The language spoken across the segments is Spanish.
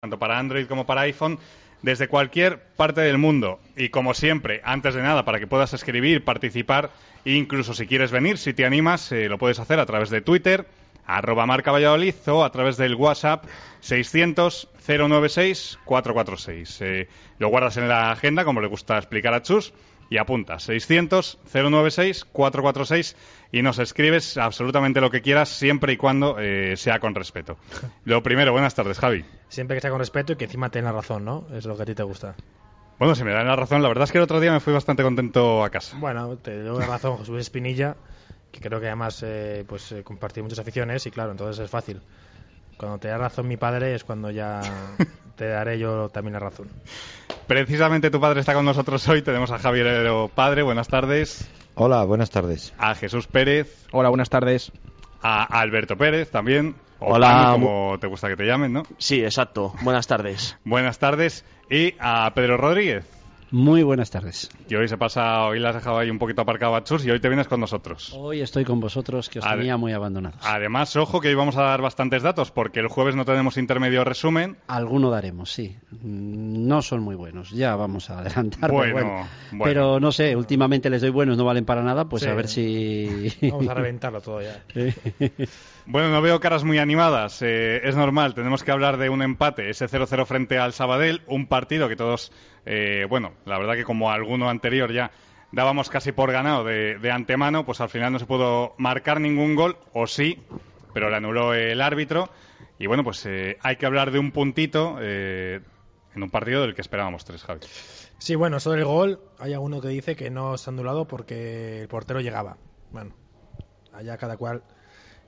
tanto para Android como para iPhone, desde cualquier parte del mundo. Y como siempre, antes de nada, para que puedas escribir, participar, incluso si quieres venir, si te animas, eh, lo puedes hacer a través de Twitter, arroba marca Valladolid o a través del WhatsApp 600 096 446. Eh, lo guardas en la agenda, como le gusta explicar a Chus, y apunta 600 096 446 y nos escribes absolutamente lo que quieras siempre y cuando eh, sea con respeto. Lo primero, buenas tardes, Javi. Siempre que sea con respeto y que encima tenga razón, ¿no? Es lo que a ti te gusta. Bueno, si me dan la razón, la verdad es que el otro día me fui bastante contento a casa. Bueno, te doy la razón, Jesús Espinilla, que creo que además eh, pues eh, compartí muchas aficiones y claro, entonces es fácil. Cuando te da razón mi padre es cuando ya te daré yo también la razón. Precisamente tu padre está con nosotros hoy. Tenemos a Javier Herrero Padre. Buenas tardes. Hola, buenas tardes. A Jesús Pérez. Hola, buenas tardes. A Alberto Pérez también. O Hola. Como te gusta que te llamen, ¿no? Sí, exacto. Buenas tardes. Buenas tardes. Y a Pedro Rodríguez. Muy buenas tardes. Que hoy se pasa, hoy la has dejado ahí un poquito aparcado a Chus y hoy te vienes con nosotros. Hoy estoy con vosotros, que os Ade- tenía muy abandonados. Además, ojo que hoy vamos a dar bastantes datos porque el jueves no tenemos intermedio resumen. Alguno daremos, sí. Mm, No son muy buenos, ya vamos a adelantar. pero Bueno, bueno. bueno. Pero no sé, últimamente les doy buenos, no valen para nada, pues Sí. a ver si... Vamos a reventarlo todo ya. Bueno, no veo caras muy animadas. eh, es normal, tenemos que hablar de un empate, ese 0-0 frente al Sabadell, un partido que todos, eh, bueno, la verdad que como alguno anterior ya dábamos casi por ganado de, antemano, pues al final no se pudo marcar ningún gol, o sí, pero le anuló el árbitro. Y bueno, pues eh, hay que hablar de un puntito eh, en un partido del que esperábamos tres, Javi. Sí, bueno, sobre el gol, hay alguno que dice que no se ha anulado porque el portero llegaba. Bueno, allá cada cual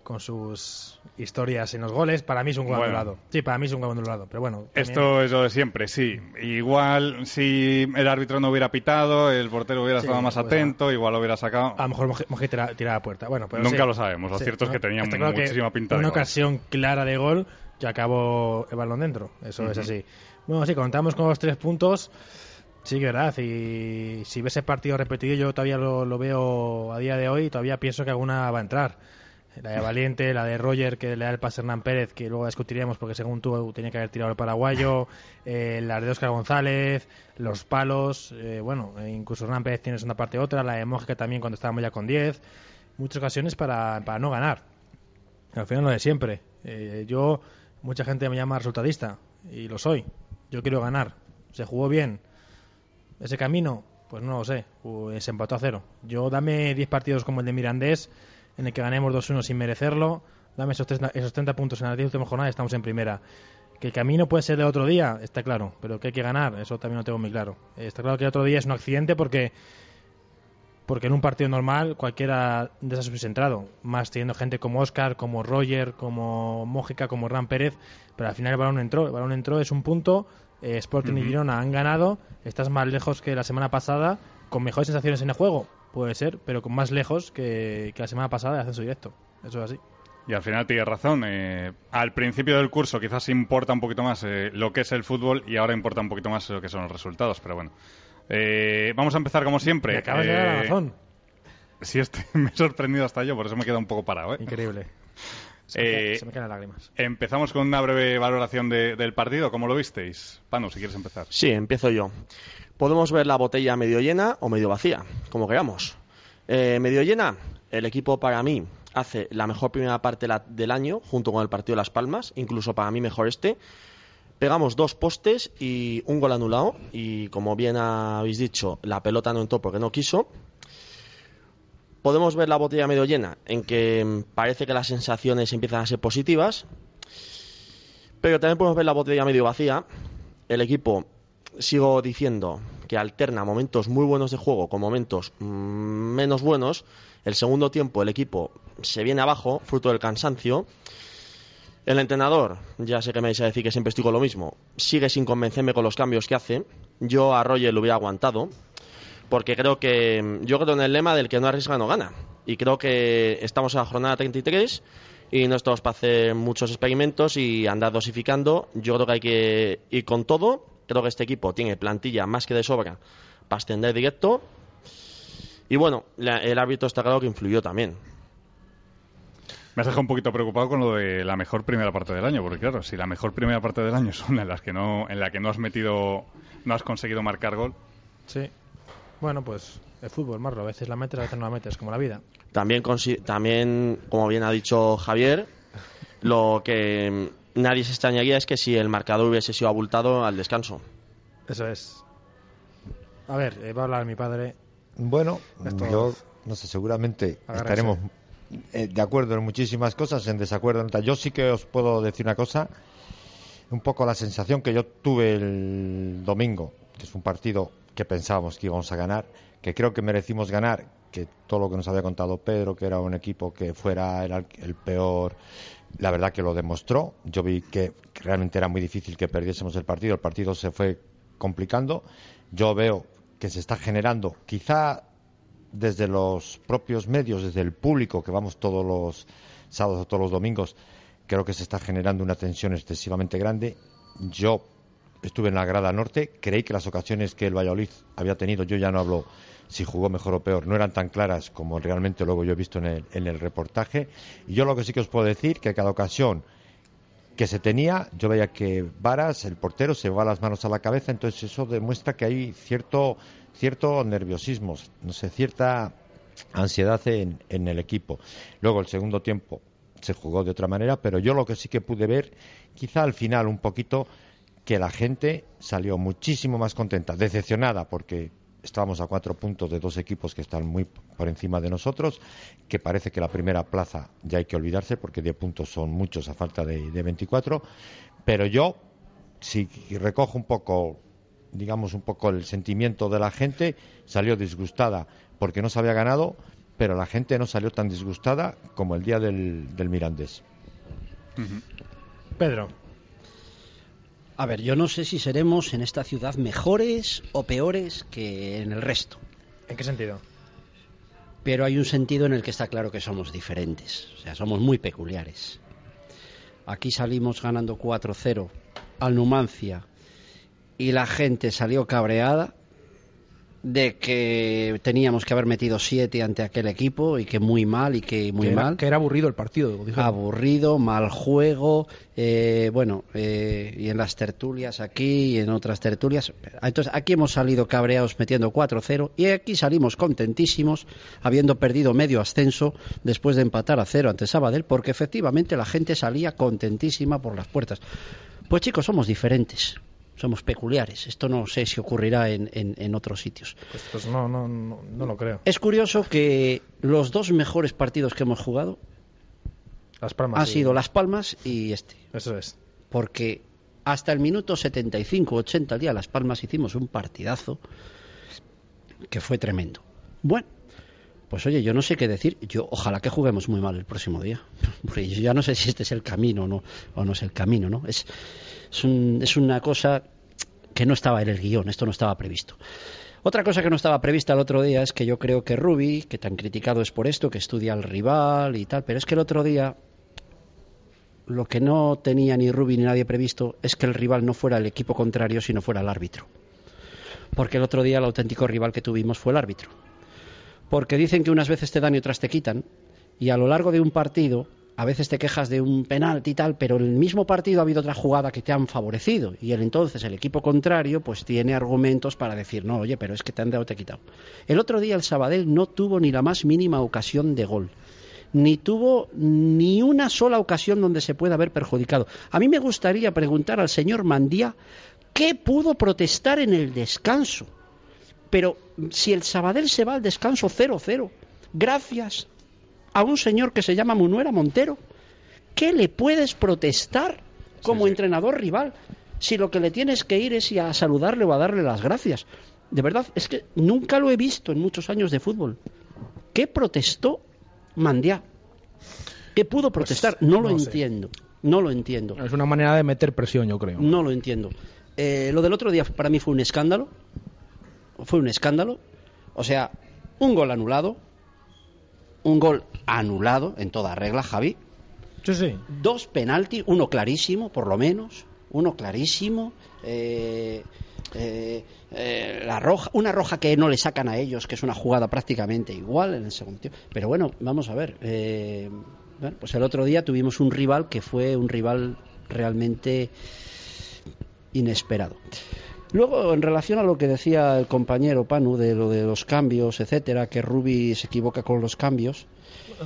con sus historias en los goles. Para mí es un gol Bueno. anulado. Sí, para mí es un gol anulado. Pero bueno, también- Esto es lo de siempre, sí. Igual si el árbitro no hubiera pitado, el portero hubiera Sí, estado más pues, atento, igual lo hubiera sacado. a lo mejor Moji Moji tira, tira a la puerta. Bueno, pero Nunca sí. lo sabemos. Lo Sí, cierto es que tenía claro que muchísima pinta Una ocasión clara de gol que acabó el balón dentro. Eso es así. Bueno, sí, contamos con los tres puntos. Sí, que verdad. Y si ves el partido repetido, yo todavía lo, lo veo a día de hoy y todavía pienso que alguna va a entrar. La de Valiente, la de Roger, que le da el pase a Hernán Pérez, que luego discutiremos porque según tú tenía que haber tirado el paraguayo, eh, la de Oscar González, los palos, eh, bueno, e incluso Hernán Pérez tiene una parte otra, la de Mójica también cuando estábamos ya con 10, muchas ocasiones para, para no ganar. Al final lo de siempre. Eh, yo, mucha gente me llama resultadista, y lo soy. Yo quiero ganar. Se jugó bien. Ese camino, pues no lo sé. Se empató a cero. Yo dame 10 partidos como el de Mirandés, en el que ganemos 2-1 sin merecerlo. Dame esos, 30, esos 30 puntos en la 10 última jornada y estamos en primera. Que el camino puede ser de otro día, está claro. Pero que hay que ganar, eso también lo tengo muy claro. Está claro que el otro día es un accidente porque porque en un partido normal cualquiera de esas hubiese entrado, más teniendo gente como Oscar, como Roger, como Mójica, como Ram Pérez, pero al final el balón entró, el balón entró, es un punto, eh, Sporting y. Girona han ganado, estás más lejos que la semana pasada, con mejores sensaciones en el juego, puede ser, pero con más lejos que, que la semana pasada de ascenso directo, eso es así. Y al final tienes razón. eh, al principio del curso quizás importa un poquito más eh, lo que es el fútbol y ahora importa un poquito más lo que son los resultados. Pero bueno, Eh, vamos a empezar como siempre. Me acabas de dar la razón, Sí, este, me he sorprendido hasta yo, por eso me he quedado un poco parado. increíble. Se me, Eh, caen- se me caen las lágrimas. Empezamos con una breve valoración de- del partido. ¿Cómo lo visteis? Pano, si quieres empezar. Sí, empiezo yo. Podemos ver la botella medio llena o medio vacía, como queramos. Eh, medio llena, el equipo para mí hace la mejor primera parte la- del año, junto con el partido de Las Palmas, incluso para mí mejor este. Pegamos dos postes y un gol anulado, y como bien habéis dicho, la pelota no entró porque no quiso. Podemos ver la botella medio llena, en que mm, parece que las sensaciones empiezan a ser positivas, pero también podemos ver la botella medio vacía. El equipo, sigo diciendo, que alterna momentos muy buenos de juego con momentos mm, menos buenos. El segundo tiempo el equipo se viene abajo, fruto del cansancio. El entrenador, ya sé que me vais a decir que siempre estoy con lo mismo, sigue sin convencerme con los cambios que hace. Yo a Roger lo hubiera aguantado, porque creo que, yo creo en el lema del que no arriesga no gana. Y creo que estamos en la jornada 33 y no estamos para hacer muchos experimentos y andar dosificando. Yo creo que hay que ir con todo. Creo que este equipo tiene plantilla más que de sobra para extender directo. Y bueno, la- el árbitro está claro que influyó también. Me has dejado un poquito preocupado con lo de la mejor primera parte del año, porque claro, si la mejor primera parte del año son en las que no, en la que no has metido, no has conseguido marcar gol, Sí. Bueno, pues el fútbol, Marlo. A veces la metes, a veces no la metes, como la vida. También, también, como bien ha dicho Javier, lo que nadie se extrañaría es que si el marcador hubiese sido abultado al descanso. Eso es. A ver, eh, va a hablar mi padre. Bueno, Esto- yo no sé, seguramente Agárrese. estaremos eh, de acuerdo en muchísimas cosas, en desacuerdo en otras. Yo sí que os puedo decir una cosa, un poco la sensación que yo tuve el domingo, que es un partido que pensábamos que íbamos a ganar, que creo que merecimos ganar, que todo lo que nos había contado Pedro, que era un equipo que fuera era el, el peor, la verdad que lo demostró. Yo vi que realmente era muy difícil que perdiésemos el partido, el partido se fue complicando. Yo veo que se está generando, quizá desde los propios medios, desde el público, que vamos todos los sábados o todos los domingos, creo que se está generando una tensión excesivamente grande. Yo estuve en la grada norte, creí que las ocasiones que el Valladolid había tenido, yo ya no hablo si jugó mejor o peor, no eran tan claras como realmente luego yo he visto en el, en el reportaje. Y yo lo que sí que os puedo decir, que cada ocasión que se tenía, yo veía que Varas, el portero, se va las manos a la cabeza, entonces eso demuestra que hay cierto, cierto nerviosismo, no sé, cierta ansiedad en, en el equipo. Luego el segundo tiempo se jugó de otra manera, pero yo lo que sí que pude ver, quizá al final un poquito, que la gente salió muchísimo más contenta, decepcionada porque estábamos a cuatro puntos de dos equipos que están muy por encima de nosotros, que parece que la primera plaza ya hay que olvidarse porque 10 puntos son muchos a falta de, de 24, pero yo, si recojo un poco, digamos un poco el sentimiento de la gente, salió disgustada porque no se había ganado, pero la gente no salió tan disgustada como el día del, del Mirandés. Pedro. A ver, yo no sé si seremos en esta ciudad mejores o peores que en el resto. ¿En qué sentido? Pero hay un sentido en el que está claro que somos diferentes. O sea, somos muy peculiares. Aquí salimos ganando 4-0 al Numancia y la gente salió cabreada de que teníamos que haber metido 7 ante aquel equipo y que muy mal y que muy que era, mal. que era aburrido el partido. aburrido, mal juego, eh, bueno, eh, y en las tertulias aquí y en otras tertulias. Entonces, aquí hemos salido cabreados metiendo 4-0 y aquí salimos contentísimos, habiendo perdido medio ascenso después de empatar a cero ante Sabadell, porque efectivamente la gente salía contentísima por las puertas. Pues chicos, somos diferentes. Somos peculiares. Esto no sé si ocurrirá en, en- en otros sitios. Pues, pues no, no, no, no lo creo. Es curioso que los dos mejores partidos que hemos jugado Las Palmas. han sido Las Palmas y este. Eso es. porque hasta el minuto 75-80 al día Las Palmas hicimos un partidazo que fue tremendo. Bueno, pues oye, yo no sé qué decir. Yo ojalá que juguemos muy mal el próximo día, porque yo ya no sé si este es el camino o no, o no es el camino, ¿no? Es, un- es una cosa que no estaba en el guion, esto no estaba previsto. Otra cosa que no estaba prevista el otro día es que yo creo que Rubi, que tan criticado es por esto, que estudia al rival y tal, pero es que el otro día lo que no tenía ni Rubi ni nadie previsto es que el rival no fuera el equipo contrario, sino fuera el árbitro. Porque el otro día el auténtico rival que tuvimos fue el árbitro. Porque dicen que unas veces te dan y otras te quitan, y a lo largo de un partido a veces te quejas de un penalti y tal, pero en el mismo partido ha habido otra jugada que te han favorecido, y el entonces el equipo contrario pues tiene argumentos para decir, no, oye, pero es que te han dado te he quitado. El otro día el Sabadell no tuvo ni la más mínima ocasión de gol ni tuvo ni una sola ocasión donde se pueda haber perjudicado. A mí me gustaría preguntar al señor Mandía qué pudo protestar en el descanso. Pero si el Sabadell se va al descanso 0-0, gracias a un señor que se llama Munuera Montero, ¿qué le puedes protestar como sí. entrenador rival si lo que le tienes que ir es a saludarle o a darle las gracias? De verdad, es que nunca lo he visto en muchos años de fútbol. ¿Qué protestó Mandiá? ¿Qué pudo protestar? no lo no sé. entiendo. No lo entiendo. Es una manera de meter presión, yo creo. No lo entiendo. Eh, lo del otro día para mí fue un escándalo. Fue un escándalo. O sea, un gol anulado. Un gol anulado en toda regla, Javi. Sí, sí. Dos penaltis, uno clarísimo, por lo menos. Uno clarísimo. Eh, eh, eh, la roja, una roja que no le sacan a ellos, que es una jugada prácticamente igual en el segundo tiempo. Pero bueno, vamos a ver. bueno, pues el otro día tuvimos un rival que fue un rival realmente inesperado. Luego, en relación a lo que decía el compañero Panu de lo de los cambios, etcétera, que Rubi se equivoca con los cambios,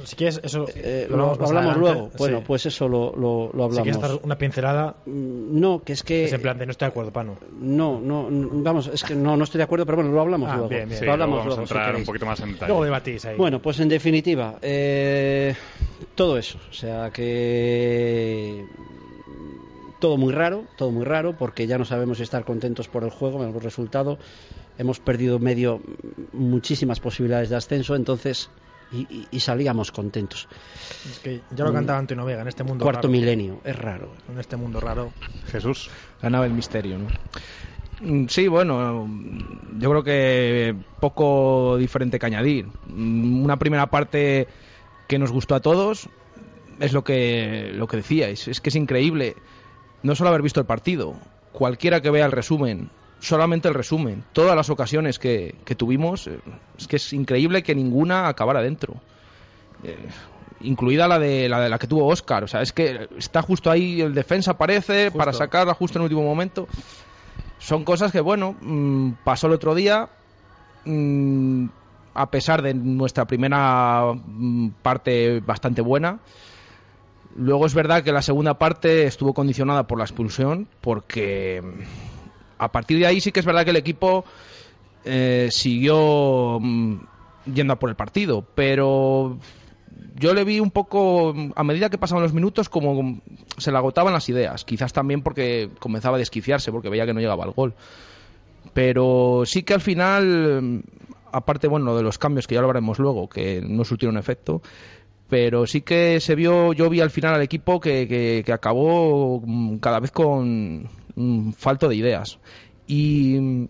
Si quieres, eso eh, lo lo, hablamos, hablamos adelante. luego. Bueno, Sí. pues eso lo, lo, lo Si quieres hablamos. dar una pincelada, Mm, No, que es que es en plan de no estoy de acuerdo, Pano. no, no, vamos, es que no, no estoy de acuerdo, pero bueno, lo hablamos Ah, luego. bien, bien. Sí, lo hablamos luego vamos luego, a si entrar un queréis. poquito más en detalle. Luego debatís ahí. Bueno, pues en definitiva, eh, todo eso. O sea que. Todo muy raro, todo muy raro, porque ya no sabemos si estar contentos por el juego, por el resultado. Hemos perdido medio muchísimas posibilidades de ascenso, entonces. Y, y- y salíamos contentos. Es que ya lo cantaba Antonio Vega en este mundo Cuarto raro. milenio, es raro. En este mundo raro. Jesús. La nave del misterio, ¿no? Mm, Sí, bueno, yo creo que poco diferente que añadir. Mm, Una primera parte que nos gustó a todos es lo que, lo que decíais. Es que es increíble no solo haber visto el partido, cualquiera que vea el resumen, solamente el resumen, todas las ocasiones que, que tuvimos, es que es increíble que ninguna acabara dentro. Eh, incluida la de, la de la que tuvo Oscar. O sea, es que está justo ahí, el defensa aparece para sacarla justo en el último momento. Son cosas que, bueno, mm, pasó el otro día. mm, a pesar de nuestra primera mm, parte bastante buena. Luego es verdad que la segunda parte estuvo condicionada por la expulsión, porque mm, a partir de ahí sí que es verdad que el equipo eh, siguió mm, yendo a por el partido, pero yo le vi un poco, a medida que pasaban los minutos, como se le agotaban las ideas. Quizás también porque comenzaba a desquiciarse, porque veía que no llegaba al gol. Pero sí que al final, mm, aparte, bueno, de los cambios que ya lo veremos luego, que no surtieron efecto, pero sí que se vio, yo vi al final al equipo que, acabó mm, cada vez con mm, falto de ideas. Y,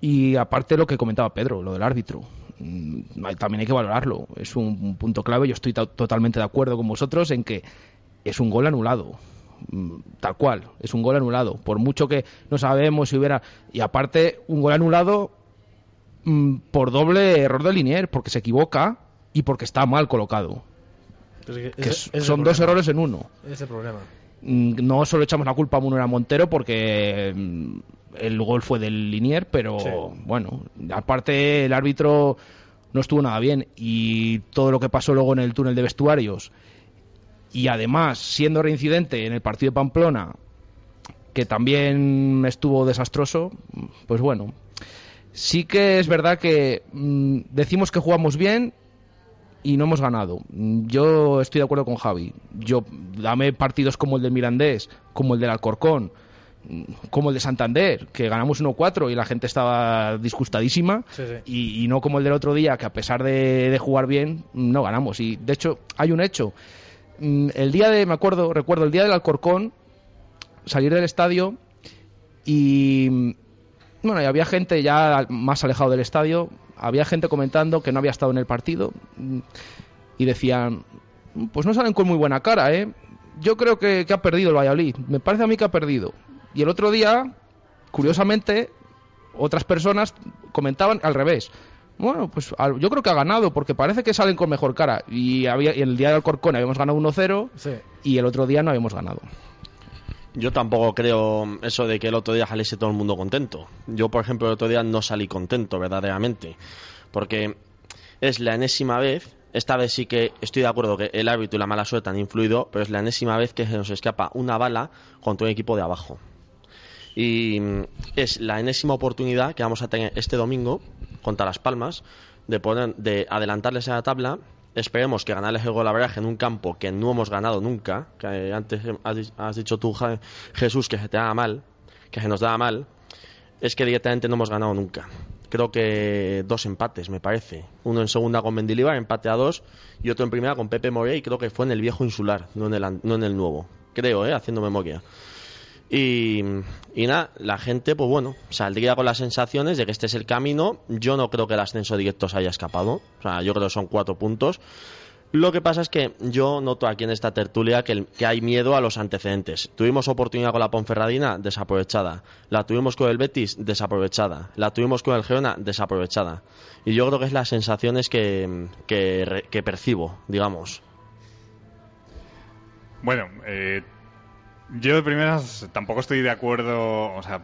y aparte lo que comentaba Pedro, lo del árbitro. Mm, También hay que valorarlo. Es un punto clave. Yo estoy to- totalmente de acuerdo con vosotros en que es un gol anulado. Tal cual, es un gol anulado. Por mucho que no sabemos si hubiera. Y aparte, un gol anulado por doble error de Linier, porque se equivoca y porque está mal colocado. Pues que ese- son dos errores en uno. Ese problema. Mm, No solo echamos la culpa a Munera Montero porque mm, el gol fue del Linier, pero Sí. bueno, aparte el árbitro no estuvo nada bien y todo lo que pasó luego en el túnel de vestuarios y además siendo reincidente en el partido de Pamplona que también estuvo desastroso, pues bueno, sí que es verdad que mm, decimos que jugamos bien y no hemos ganado. Yo estoy de acuerdo con Javi. Yo dame partidos como el del Mirandés, como el del Alcorcón, como el de Santander, que ganamos 1-4 y la gente estaba disgustadísima, Sí, sí. Y, y no como el del otro día, que a pesar de, de jugar bien, no ganamos. Y de hecho, hay un hecho. Mm, El día de, me acuerdo, recuerdo, el día del Alcorcón, salir del estadio y mm, bueno, y había gente ya más alejado del estadio, había gente comentando que no había estado en el partido mm, y decían, "Mm, pues no salen con muy buena cara, ¿eh? Yo creo que, que ha perdido el Valladolid, me parece a mí que ha perdido. Y el otro día, curiosamente, otras personas comentaban al revés. Bueno, pues yo creo que ha ganado porque parece que salen con mejor cara. Y, había, y el día del Alcorcón habíamos ganado 1-0 Sí. y el otro día no habíamos ganado. Yo tampoco creo eso de que el otro día saliese todo el mundo contento. Yo, por ejemplo, el otro día no salí contento, verdaderamente. Porque es la enésima vez, esta vez sí que estoy de acuerdo que el árbitro y la mala suerte han influido, pero es la enésima vez que se nos escapa una bala contra un equipo de abajo. Y es la enésima oportunidad que vamos a tener este domingo contra Las Palmas de, poner, de adelantarles a la tabla. Esperemos que ganarles el gol a en un campo que no hemos ganado nunca. Que antes has, di- has dicho tú, Jesús, que se te daba mal, que se nos daba mal. Es que directamente no hemos ganado nunca. Creo que dos empates, me parece. Uno en segunda con Mendilibar, empate a dos, y otro en primera con Pepe Morey, creo que fue en el viejo insular, no en el, no en el nuevo. creo, ¿eh? haciendo memoria. Y, y nada, la gente, pues bueno, saldría con las sensaciones de que este es el camino. Yo no creo que el ascenso directo se haya escapado. O sea, yo creo que son cuatro puntos. Lo que pasa es que yo noto aquí en esta tertulia que, que hay miedo a los antecedentes. Tuvimos oportunidad con la Ponferradina, desaprovechada. La tuvimos con el Betis, desaprovechada. La tuvimos con el Girona, desaprovechada. Y yo creo que es las sensaciones que, que, que percibo, digamos. Bueno, eh, yo de primeras tampoco estoy de acuerdo, o sea,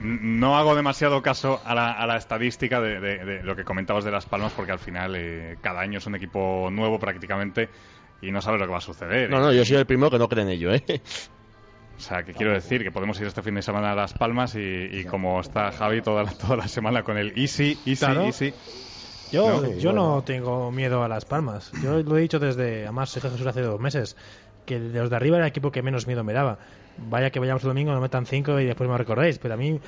no hago demasiado caso a la, a la estadística de, de- de lo que comentabas de Las Palmas, porque al final eh, cada año es un equipo nuevo prácticamente y no sabes lo que va a suceder. No, no, yo soy el primero que no cree en ello, ¿eh? O sea, que quiero decir que podemos ir este fin de semana a Las Palmas y, y como está Javi toda la, toda la semana con el easy, easy, Claro. easy. Yo, No, yo no tengo miedo a Las Palmas. Yo lo he dicho desde, además, Jesús hace dos meses, que de los de arriba era el equipo que menos miedo me daba. Vaya que vayamos el domingo, nos metan cinco y después me recordéis. Pero a mí,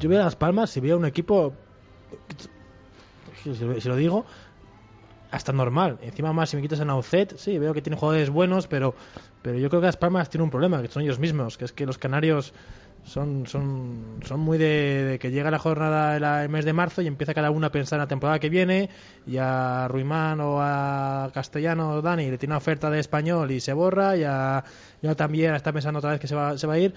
yo veo Las Palmas y veo un equipo, si, si lo digo, hasta normal. Encima más, si me quitas a Naucet, sí, veo que tiene jugadores buenos, pero, pero yo creo que Las Palmas tiene un problema, que son ellos mismos, que es que los canarios son, son, son muy de, que llega la jornada el mes de marzo y empieza cada uno a pensar en la temporada que viene y a Ruimán o a Castellano o Dani le tiene una oferta de español y se borra y a yo también está pensando otra vez que se va, se va a ir.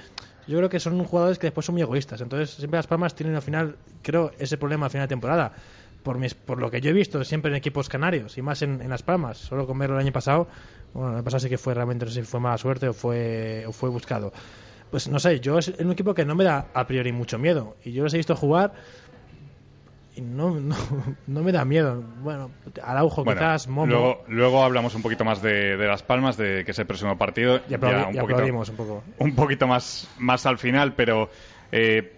Yo creo que son jugadores que después son muy egoístas. Entonces siempre las Palmas tienen al final creo ese problema al final de temporada. Por, mis, por lo que yo he visto siempre en equipos canarios y más en, en Las Palmas solo con verlo el año pasado bueno el año pasado sí que fue realmente no sé si fue mala suerte o fue, o fue buscado pues no sé, yo es un equipo que no me da a priori mucho miedo. Y yo los he visto jugar y no, no, no me da miedo. Bueno, Araujo Bueno, quizás, Momo. luego, luego hablamos un poquito más de, de Las Palmas, de que es el próximo partido. y aplaudi- ya un poquito- un poco. un poquito más, más al final, pero eh,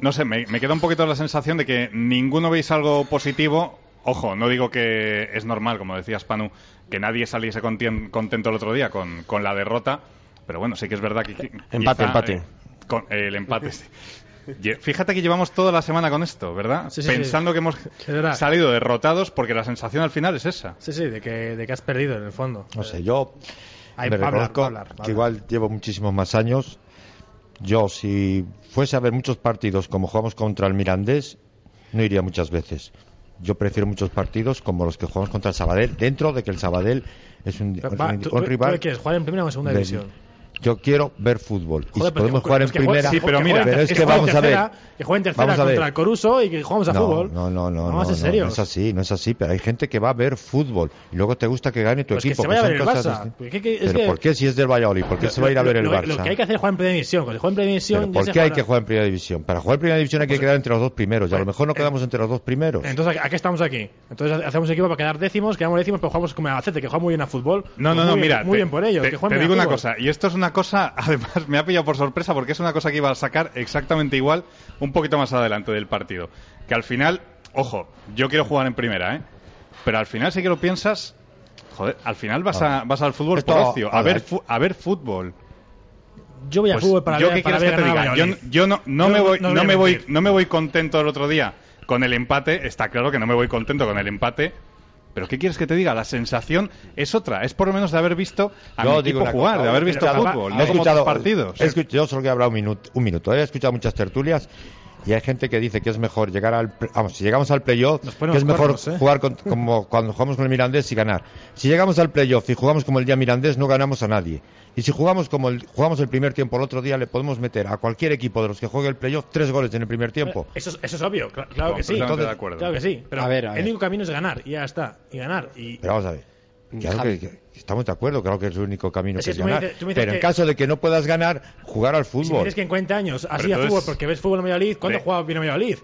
no sé, me, me queda un poquito la sensación de que ninguno veis algo positivo. Ojo, no digo que es normal, como decías Panu, que nadie saliese contento el otro día con, con la derrota, pero bueno, sí que es verdad que... Empate, quizá, empate. eh, con- eh, el empate, sí. Fíjate que llevamos toda la semana con esto, ¿verdad? Sí, sí, Pensando que hemos salido derrotados porque la sensación al final es esa. Sí, sí, de que, de que has perdido en el fondo. No sé, yo Ahí, me hablar, reconozco que igual llevo muchísimos más años. Yo, si fuese a ver muchos partidos como jugamos contra el Mirandés, no iría muchas veces. Yo prefiero muchos partidos como los que jugamos contra el Sabadell, dentro de que el Sabadell es un, va, un- ¿tú- un rival. tú quieres jugar en primera o en segunda de- división? Yo quiero ver fútbol. Y Joder, si pero podemos que- jugar en que primera. Sí, pero que mira, pero es que vamos a ver. tercera, Que jueguen tercera contra el Coruso y que jugamos a no, fútbol. No, no, no, Vamos no, a ser no, serios. no es así, no es así, pero hay gente que va a ver fútbol y luego te gusta que gane tu Pues que equipo. se vaya a ver el Barça. Porque que- es pero que- ¿por qué si es del Valladolid? ¿Por qué se va a ir a ver el lo, Barça? Lo que hay que hacer es jugar en primera división. Cuando se juega en primera división, ¿Pero ya ¿Por qué hay que jugar en primera división? Para jugar en primera división hay que Pues- quedar entre los dos primeros y a lo Pues- mejor no quedamos entre los dos primeros. Entonces, ¿a qué estamos aquí? Entonces hacemos equipo para quedar décimos, quedamos décimos, pero jugamos como el Albacete, que juega muy bien a fútbol. No, Pues no, no, mira. Muy te- bien por ellos. Te, que digo una cosa, y esto es una cosa, además me ha pillado por sorpresa porque es una cosa que iba a sacar exactamente igual un poquito más adelante del partido. Que al final, ojo, yo quiero jugar en primera, ¿eh? Pero al final, si que lo piensas, joder, al final vas, a, vas al fútbol por ocio, a ver, fu- a ver fútbol. Yo voy a Pues, fútbol para yo ver, qué para ver que te diga, yo, yo no, no Yo me voy, no me voy, no me voy contento el otro día con el empate, está claro que no me voy contento con el empate. Pero ¿qué quieres que te diga? La sensación es otra, es por lo menos de haber visto a mi Yo equipo digo jugar, cosa, de haber visto escuchado- fútbol, no como escuchado- otros partidos. he escuch- yo solo que he hablado un minuto, un minuto. He escuchado muchas tertulias y hay gente que dice que es mejor llegar al. pre- Vamos, si llegamos al playoff, que es mejor cuernos, ¿eh? jugar con- como cuando jugamos con el Mirandés y ganar. Si llegamos al playoff y jugamos como el día Mirandés, no ganamos a nadie. Y si jugamos como el, jugamos el primer tiempo el otro día, le podemos meter a cualquier equipo de los que juegue el playoff tres goles en el primer tiempo. Eso, es- eso es obvio, cla- claro que sí. Entonces, de acuerdo. Claro que sí. Pero A ver, a el único camino es ganar, y ya está. Y ganar. Y, Pero vamos a ver. Claro que, que estamos de acuerdo, claro que es el único camino Es que es me ganar. me Pero en que- caso de que no puedas ganar, jugar al si fútbol. dices que en 40 años así a fútbol porque ves fútbol en Valladolid, ¿cuándo Sí. juega bien en Valladolid?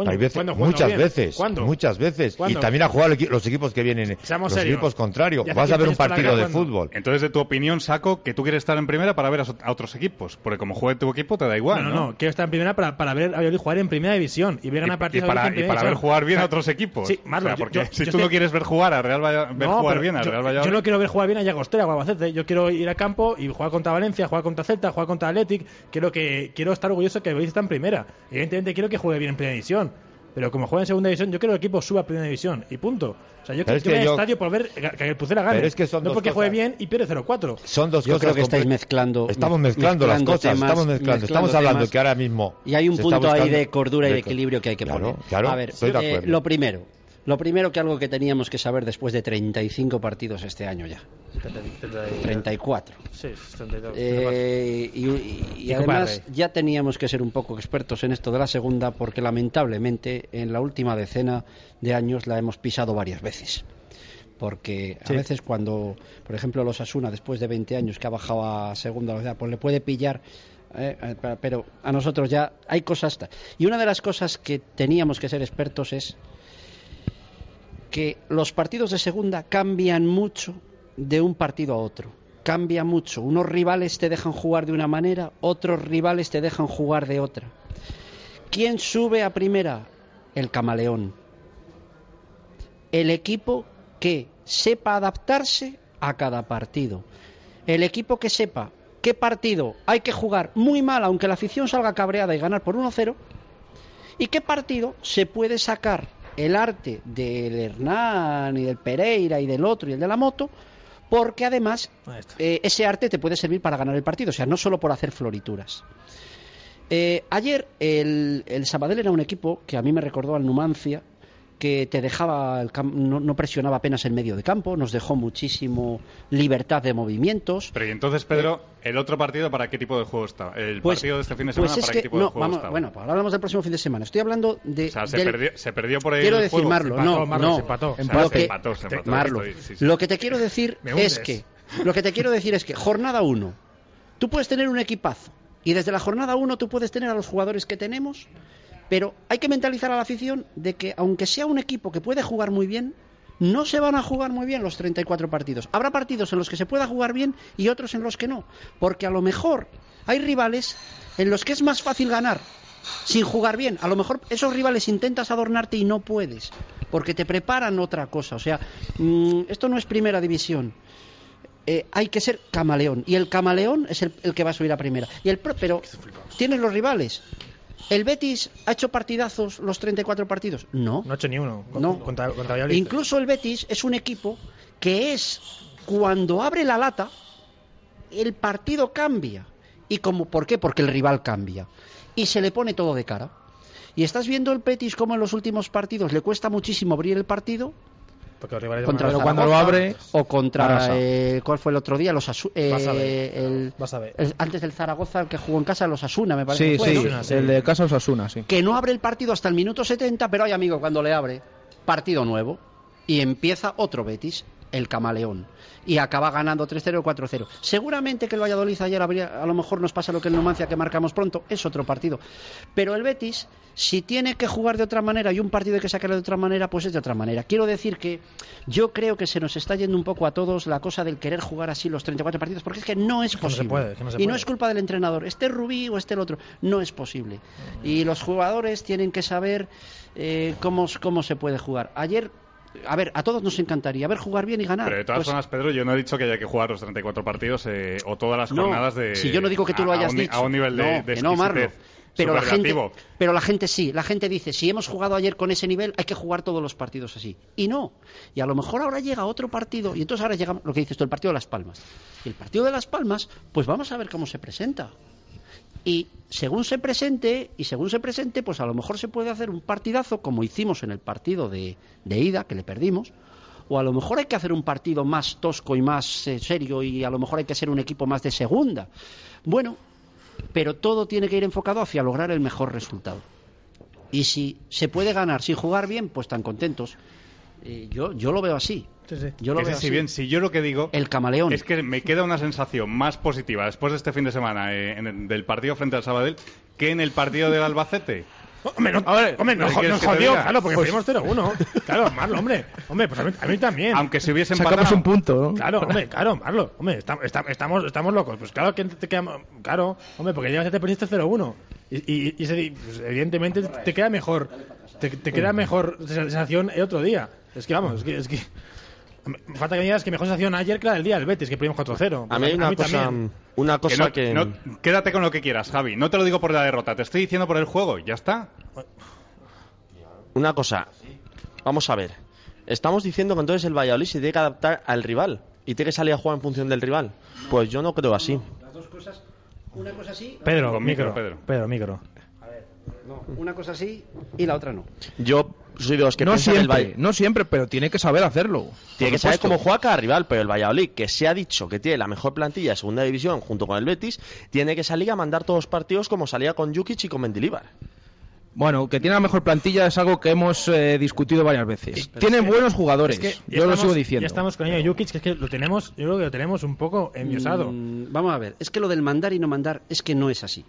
Coño, Hay veces, ¿cuándo juega muchas veces, ¿Cuándo? muchas veces. ¿Cuándo? Y también a jugar los equipos que vienen, Seamos los serios. equipos contrarios. ¿Y Vas a ver un 15 años para partido de cuándo? fútbol. Entonces, de tu opinión, saco que tú quieres estar en primera para ver a, otros equipos. Porque como juegue tu equipo, te da igual. No, no, no, quiero estar en primera para, para ver a Valladolid jugar en primera división y ver Y, ganar y partidos a para, Valladolid en y para ver jugar bien O sea, a otros equipos. Sí, Marlon, O sea, yo- porque yo- si yo tú no quieres ver jugar a Real Valla- ver No, jugar pero bien a yo, Real yo Valladolid. no quiero ver jugar bien a Llagostera o a Albacete. Yo quiero ir a campo y jugar contra Valencia, jugar contra Celta, jugar contra Athletic. Quiero que quiero estar orgulloso que Valladolid está en primera. Evidentemente quiero que juegue bien en primera división. Pero como juega en segunda división, yo creo que el equipo suba a primera división y punto. O sea, yo, yo que al yo- estadio por ver que que el Pucela gane. Pero es que son no dos porque juegue bien y pierde 0-4. Son dos Yo cosas creo que estáis mezclando- Estamos mez- mezclando, las cosas, temas, estamos mezclando. Estamos hablando temas. que ahora mismo. Y hay un punto ahí de cordura y de equilibrio que hay que Claro, poner. claro, a ver, estoy de eh, acuerdo. lo primero, lo primero que algo que teníamos que saber después de 35 partidos este año ya, 34. Sí, 32. Eh, y, y- además ya teníamos que ser un poco expertos en esto de la segunda porque lamentablemente en la última decena de años la hemos pisado varias veces. Porque a Sí. veces cuando, por ejemplo, los Asuna después de 20 años que ha bajado a segunda velocidad, pues le puede pillar eh, eh, pero a nosotros ya hay cosas. Y una de las cosas que teníamos que ser expertos es que los partidos de segunda cambian mucho de un partido a otro. Cambia mucho. Unos rivales te dejan jugar de una manera, otros rivales te dejan jugar de otra. ¿Quién sube a primera? El camaleón. El equipo que sepa adaptarse a cada partido. El equipo que sepa qué partido hay que jugar muy mal, aunque la afición salga cabreada y ganar por 1-0, y qué partido se puede sacar el arte del Hernán y del Pereira y del otro y el de la moto, porque además eh, ese arte te puede servir para ganar el partido, o sea, no solo por hacer florituras. Eh, ayer el, el Sabadell era un equipo que a mí me recordó al Numancia, que te dejaba el cam- no, no presionaba apenas el medio de campo, nos dejó muchísimo libertad de movimientos. Pero y entonces, Pedro, ¿el otro partido para qué tipo de juego está? ¿El Pues- partido de este fin de pues semana es para que- qué tipo no, de juego vamos- está? Bueno, pues ahora hablamos del próximo fin de semana. Estoy hablando de. o sea, se, del- perdió, se perdió por ahí Quiero el decir, juego. Marlo, empató, no, Marlo, no. se empató. Que- se Marlo, estoy- sí, sí. lo que te quiero decir es que lo que te quiero decir es que jornada 1, tú puedes tener un equipazo y desde la jornada 1 tú puedes tener a los jugadores que tenemos, pero hay que mentalizar a la afición de que aunque sea un equipo que puede jugar muy bien, no se van a jugar muy bien los 34 partidos. Habrá partidos en los que se pueda jugar bien y otros en los que no, porque a lo mejor hay rivales en los que es más fácil ganar sin jugar bien. A lo mejor esos rivales intentas adornarte y no puedes, porque te preparan otra cosa. O sea, mm, esto no es primera división. Eh, hay que ser camaleón. Y el camaleón es el, el que va a subir a primera. Y el pero tienes los rivales. ¿El Betis ha hecho partidazos los 34 partidos? No. No ha hecho ni uno. No. Contra. Incluso el Betis es un equipo que es cuando abre la lata el partido cambia. ¿Y como por qué? Porque el rival cambia y se le pone todo de cara. Y estás viendo el Betis como en los últimos partidos le cuesta muchísimo abrir el partido Porque los rivales contra el Pero cuando lo abre, o contra eh, ¿cuál fue el otro día? Los Asu- eh, Vas a ver. el- Vas a ver. el- antes del Zaragoza el que jugó en casa los Asuna me parece sí, que fue, sí, sí. el de Casa Osasuna, sí. que no abre el partido hasta el minuto 70, pero hay amigo cuando le abre, partido nuevo y empieza otro Betis, el camaleón. Y acaba ganando 3-0 o 4-0. Seguramente que el Valladolid ayer habría, a lo mejor nos pasa lo que el Numancia que marcamos pronto, es otro partido. Pero el Betis, si tiene que jugar de otra manera y un partido hay que sacarlo de otra manera, pues es de otra manera. Quiero decir que yo creo que se nos está yendo un poco a todos la cosa del querer jugar así los 34 partidos, porque es que no es no posible. puede, no y no es culpa del entrenador, este Rubí o este el otro, no es posible. Y los jugadores tienen que saber eh, cómo, cómo se puede jugar. Ayer, a ver, a todos nos encantaría ver jugar bien y ganar. Pero de todas Pues, formas, Pedro, yo no he dicho que haya que jugar los 34 partidos eh, o todas las no, jornadas de. si yo no digo que tú lo a- a hayas un dicho. A un nivel de, no, de que no, Marlo. exquisitez Pero la, gente, superlativo. pero la gente sí, la gente dice, si hemos jugado ayer con ese nivel, hay que jugar todos los partidos así. Y no. Y a lo mejor ahora llega otro partido, y entonces ahora llega lo que dices tú, el partido de Las Palmas. Y el partido de Las Palmas, pues vamos a ver cómo se presenta. Y según se presente, y según se presente, pues a lo mejor se puede hacer un partidazo como hicimos en el partido de, ida, que le perdimos, o a lo mejor hay que hacer un partido más tosco y más eh, serio, y a lo mejor hay que ser un equipo más de segunda. Bueno, pero todo tiene que ir enfocado hacia lograr el mejor resultado. Y si se puede ganar sin jugar bien, pues tan contentos. Eh, yo, yo lo veo así. Sí, sí. Yo lo veo sí, si así. bien, si yo lo que digo El camaleón. es que me queda una sensación más positiva después de este fin de semana eh, en el- del partido frente al Sabadell que en el partido del Albacete. Hombre, no, ver, hombre, no, ¿qué quieres nos que te jodió, claro, porque Pues- perdimos 0-1. Claro, Marlo, hombre. Hombre, pues a mí, a mí también. Aunque se hubiese Sacamos empatado. un punto, ¿no? Claro, hombre, claro, Marlo. Hombre, estamos, estamos, estamos locos. Pues claro que te queda. Claro, hombre, porque ya te perdiste 0-1. Y, y, y ese- pues, evidentemente te queda mejor. Te, te queda mejor sensación el otro día. Es que vamos, es que. Es que me falta que me digas que mejor sensación ayer que la del día del Betis, que perdimos 4-0. A mí hay una cosa, también. una Que cosa no- que, no- quédate con lo que quieras, Javi. No te lo digo por la derrota, te estoy diciendo por el juego. y Ya está. una cosa. Vamos a ver. Estamos diciendo que entonces el Valladolid se tiene que adaptar al rival y tiene que salir a jugar en función del rival. Pues yo no creo así. Las dos cosas, una cosa sí, Pedro, Con micro, micro. Pedro. Pedro, micro. no, una cosa sí y la otra no. Yo soy de los que no siempre, Valle- no siempre, pero tiene que saber hacerlo. Tiene que saber cómo juega cada rival, pero el Valladolid, que se ha dicho que tiene la mejor plantilla de segunda división junto con el Betis, tiene que salir a mandar todos los partidos como salía con Jukic y con Mendilibar. Bueno, que tiene la mejor plantilla es algo que hemos eh, discutido varias veces. Tiene buenos jugadores, Es que ya yo lo sigo diciendo. Ya estamos con ello, Jukic, que es que lo tenemos, yo creo que lo tenemos un poco enviosado. Mm, vamos a ver, es que lo del mandar y no mandar es que no es así.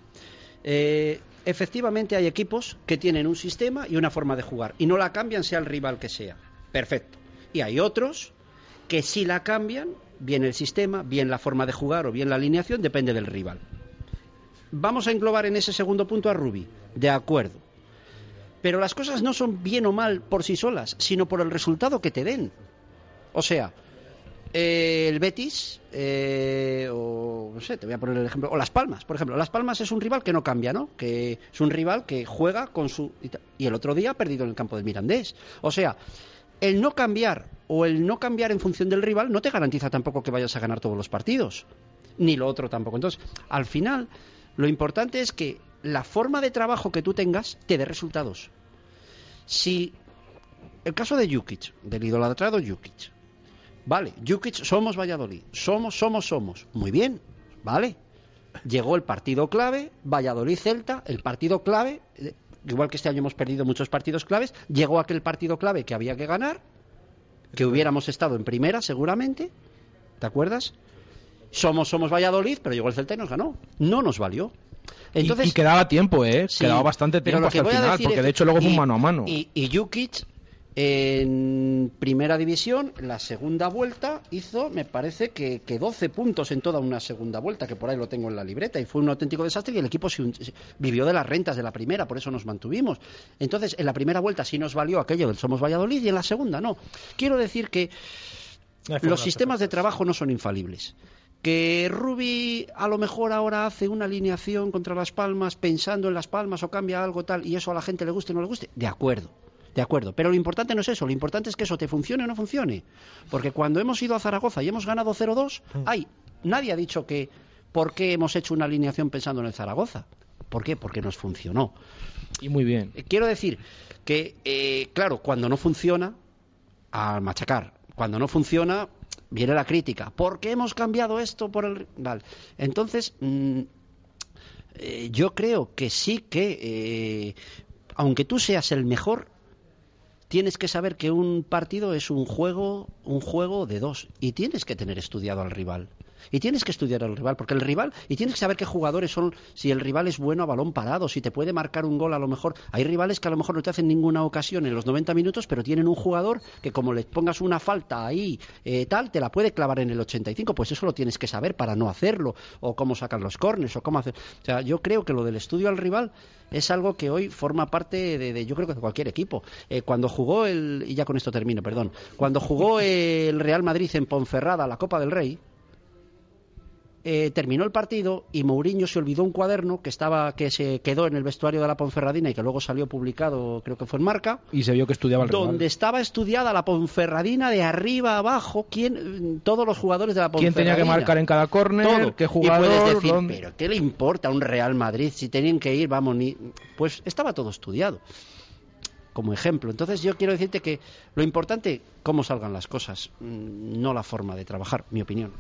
Eh, efectivamente hay equipos que tienen un sistema y una forma de jugar y no la cambian sea el rival que sea. Perfecto. Y hay otros que si la cambian, bien el sistema, bien la forma de jugar o bien la alineación, depende del rival. Vamos a englobar en ese segundo punto a Rubi. De acuerdo. Pero las cosas no son bien o mal por sí solas, sino por el resultado que te den. O sea, eh, el Betis, eh, o no sé, te voy a poner el ejemplo, o Las Palmas, por ejemplo. Las Palmas es un rival que no cambia, ¿no? Que es un rival que juega con su. y el otro día ha perdido en el campo del Mirandés. O sea, el no cambiar o el no cambiar en función del rival no te garantiza tampoco que vayas a ganar todos los partidos. Ni lo otro tampoco. Entonces, al final, lo importante es que la forma de trabajo que tú tengas te dé resultados. Si el caso de Jukic, del idolatrado Jukic, Vale, Jukic, somos Valladolid. Somos, somos, somos. Muy bien, vale. Llegó el partido clave, Valladolid-Celta, el partido clave. eh, Igual que este año hemos perdido muchos partidos claves, llegó aquel partido clave que había que ganar, que hubiéramos estado en primera seguramente. ¿Te acuerdas? Somos, somos Valladolid, pero llegó el Celta y nos ganó. No nos valió. Y- Entonces, y, quedaba tiempo, ¿eh? Sí, quedaba bastante tiempo hasta el final, porque de hecho luego fue un mano a mano. Y, y Jukic en primera división, la segunda vuelta, hizo, me parece que, que 12 puntos en toda una segunda vuelta, que por ahí lo tengo en la libreta, y fue un auténtico desastre y el equipo se vivió de las rentas de la primera, por eso nos mantuvimos. Entonces, en la primera vuelta sí nos valió aquello del Somos Valladolid y en la segunda no. Quiero decir que No los sistemas de trabajo no son infalibles. Que Rubi a lo mejor ahora hace una alineación contra Las Palmas pensando en Las Palmas o cambia algo tal y eso a la gente le guste o no le guste, de acuerdo. De acuerdo, pero lo importante no es eso, lo importante es que eso te funcione o no funcione. Porque cuando hemos ido a Zaragoza y hemos ganado 0-2, ay, nadie ha dicho que por qué hemos hecho una alineación pensando en el Zaragoza. ¿Por qué? Porque nos funcionó. Y muy bien. Eh, Quiero decir que, eh, claro, cuando no funciona, a machacar. Cuando no funciona, viene la crítica. ¿Por qué hemos cambiado esto por el...? Vale. Entonces, mm, eh, yo creo que sí que, eh, aunque tú seas el mejor, tienes que saber que un partido es un juego, un juego de dos. Y tienes que tener estudiado al rival. Y tienes que estudiar al rival, porque el rival, y tienes que saber qué jugadores son, si el rival es bueno a balón parado, si te puede marcar un gol a lo mejor. Hay rivales que a lo mejor no te hacen ninguna ocasión en los 90 minutos, pero tienen un jugador que como le pongas una falta ahí, eh, tal, te la puede clavar en el 85, pues eso lo tienes que saber para no hacerlo, o cómo sacan los cornes, o cómo hacer. O sea, yo creo que lo del estudio al rival es algo que hoy forma parte de, de, yo creo que de cualquier equipo. Eh, cuando jugó el, y ya con esto termino, perdón, cuando jugó el Real Madrid en Ponferrada la Copa del Rey, eh, terminó el partido y Mourinho se olvidó un cuaderno que estaba que se quedó en el vestuario de la Ponferradina y que luego salió publicado, creo que fue en Marca, Y se vio que estudiaba el donde rival. estaba estudiada la Ponferradina de arriba a abajo, quién, todos los jugadores de la ¿Quién Ponferradina. tenía que marcar en cada córner? ¿Qué Y jugador? puedes decir, dónde? pero ¿qué le importa a un Real Madrid si tenían que ir, vamos, ni... Pues estaba todo estudiado, como ejemplo. Entonces yo quiero decirte que lo importante, cómo salgan las cosas, mm, no la forma de trabajar, mi opinión.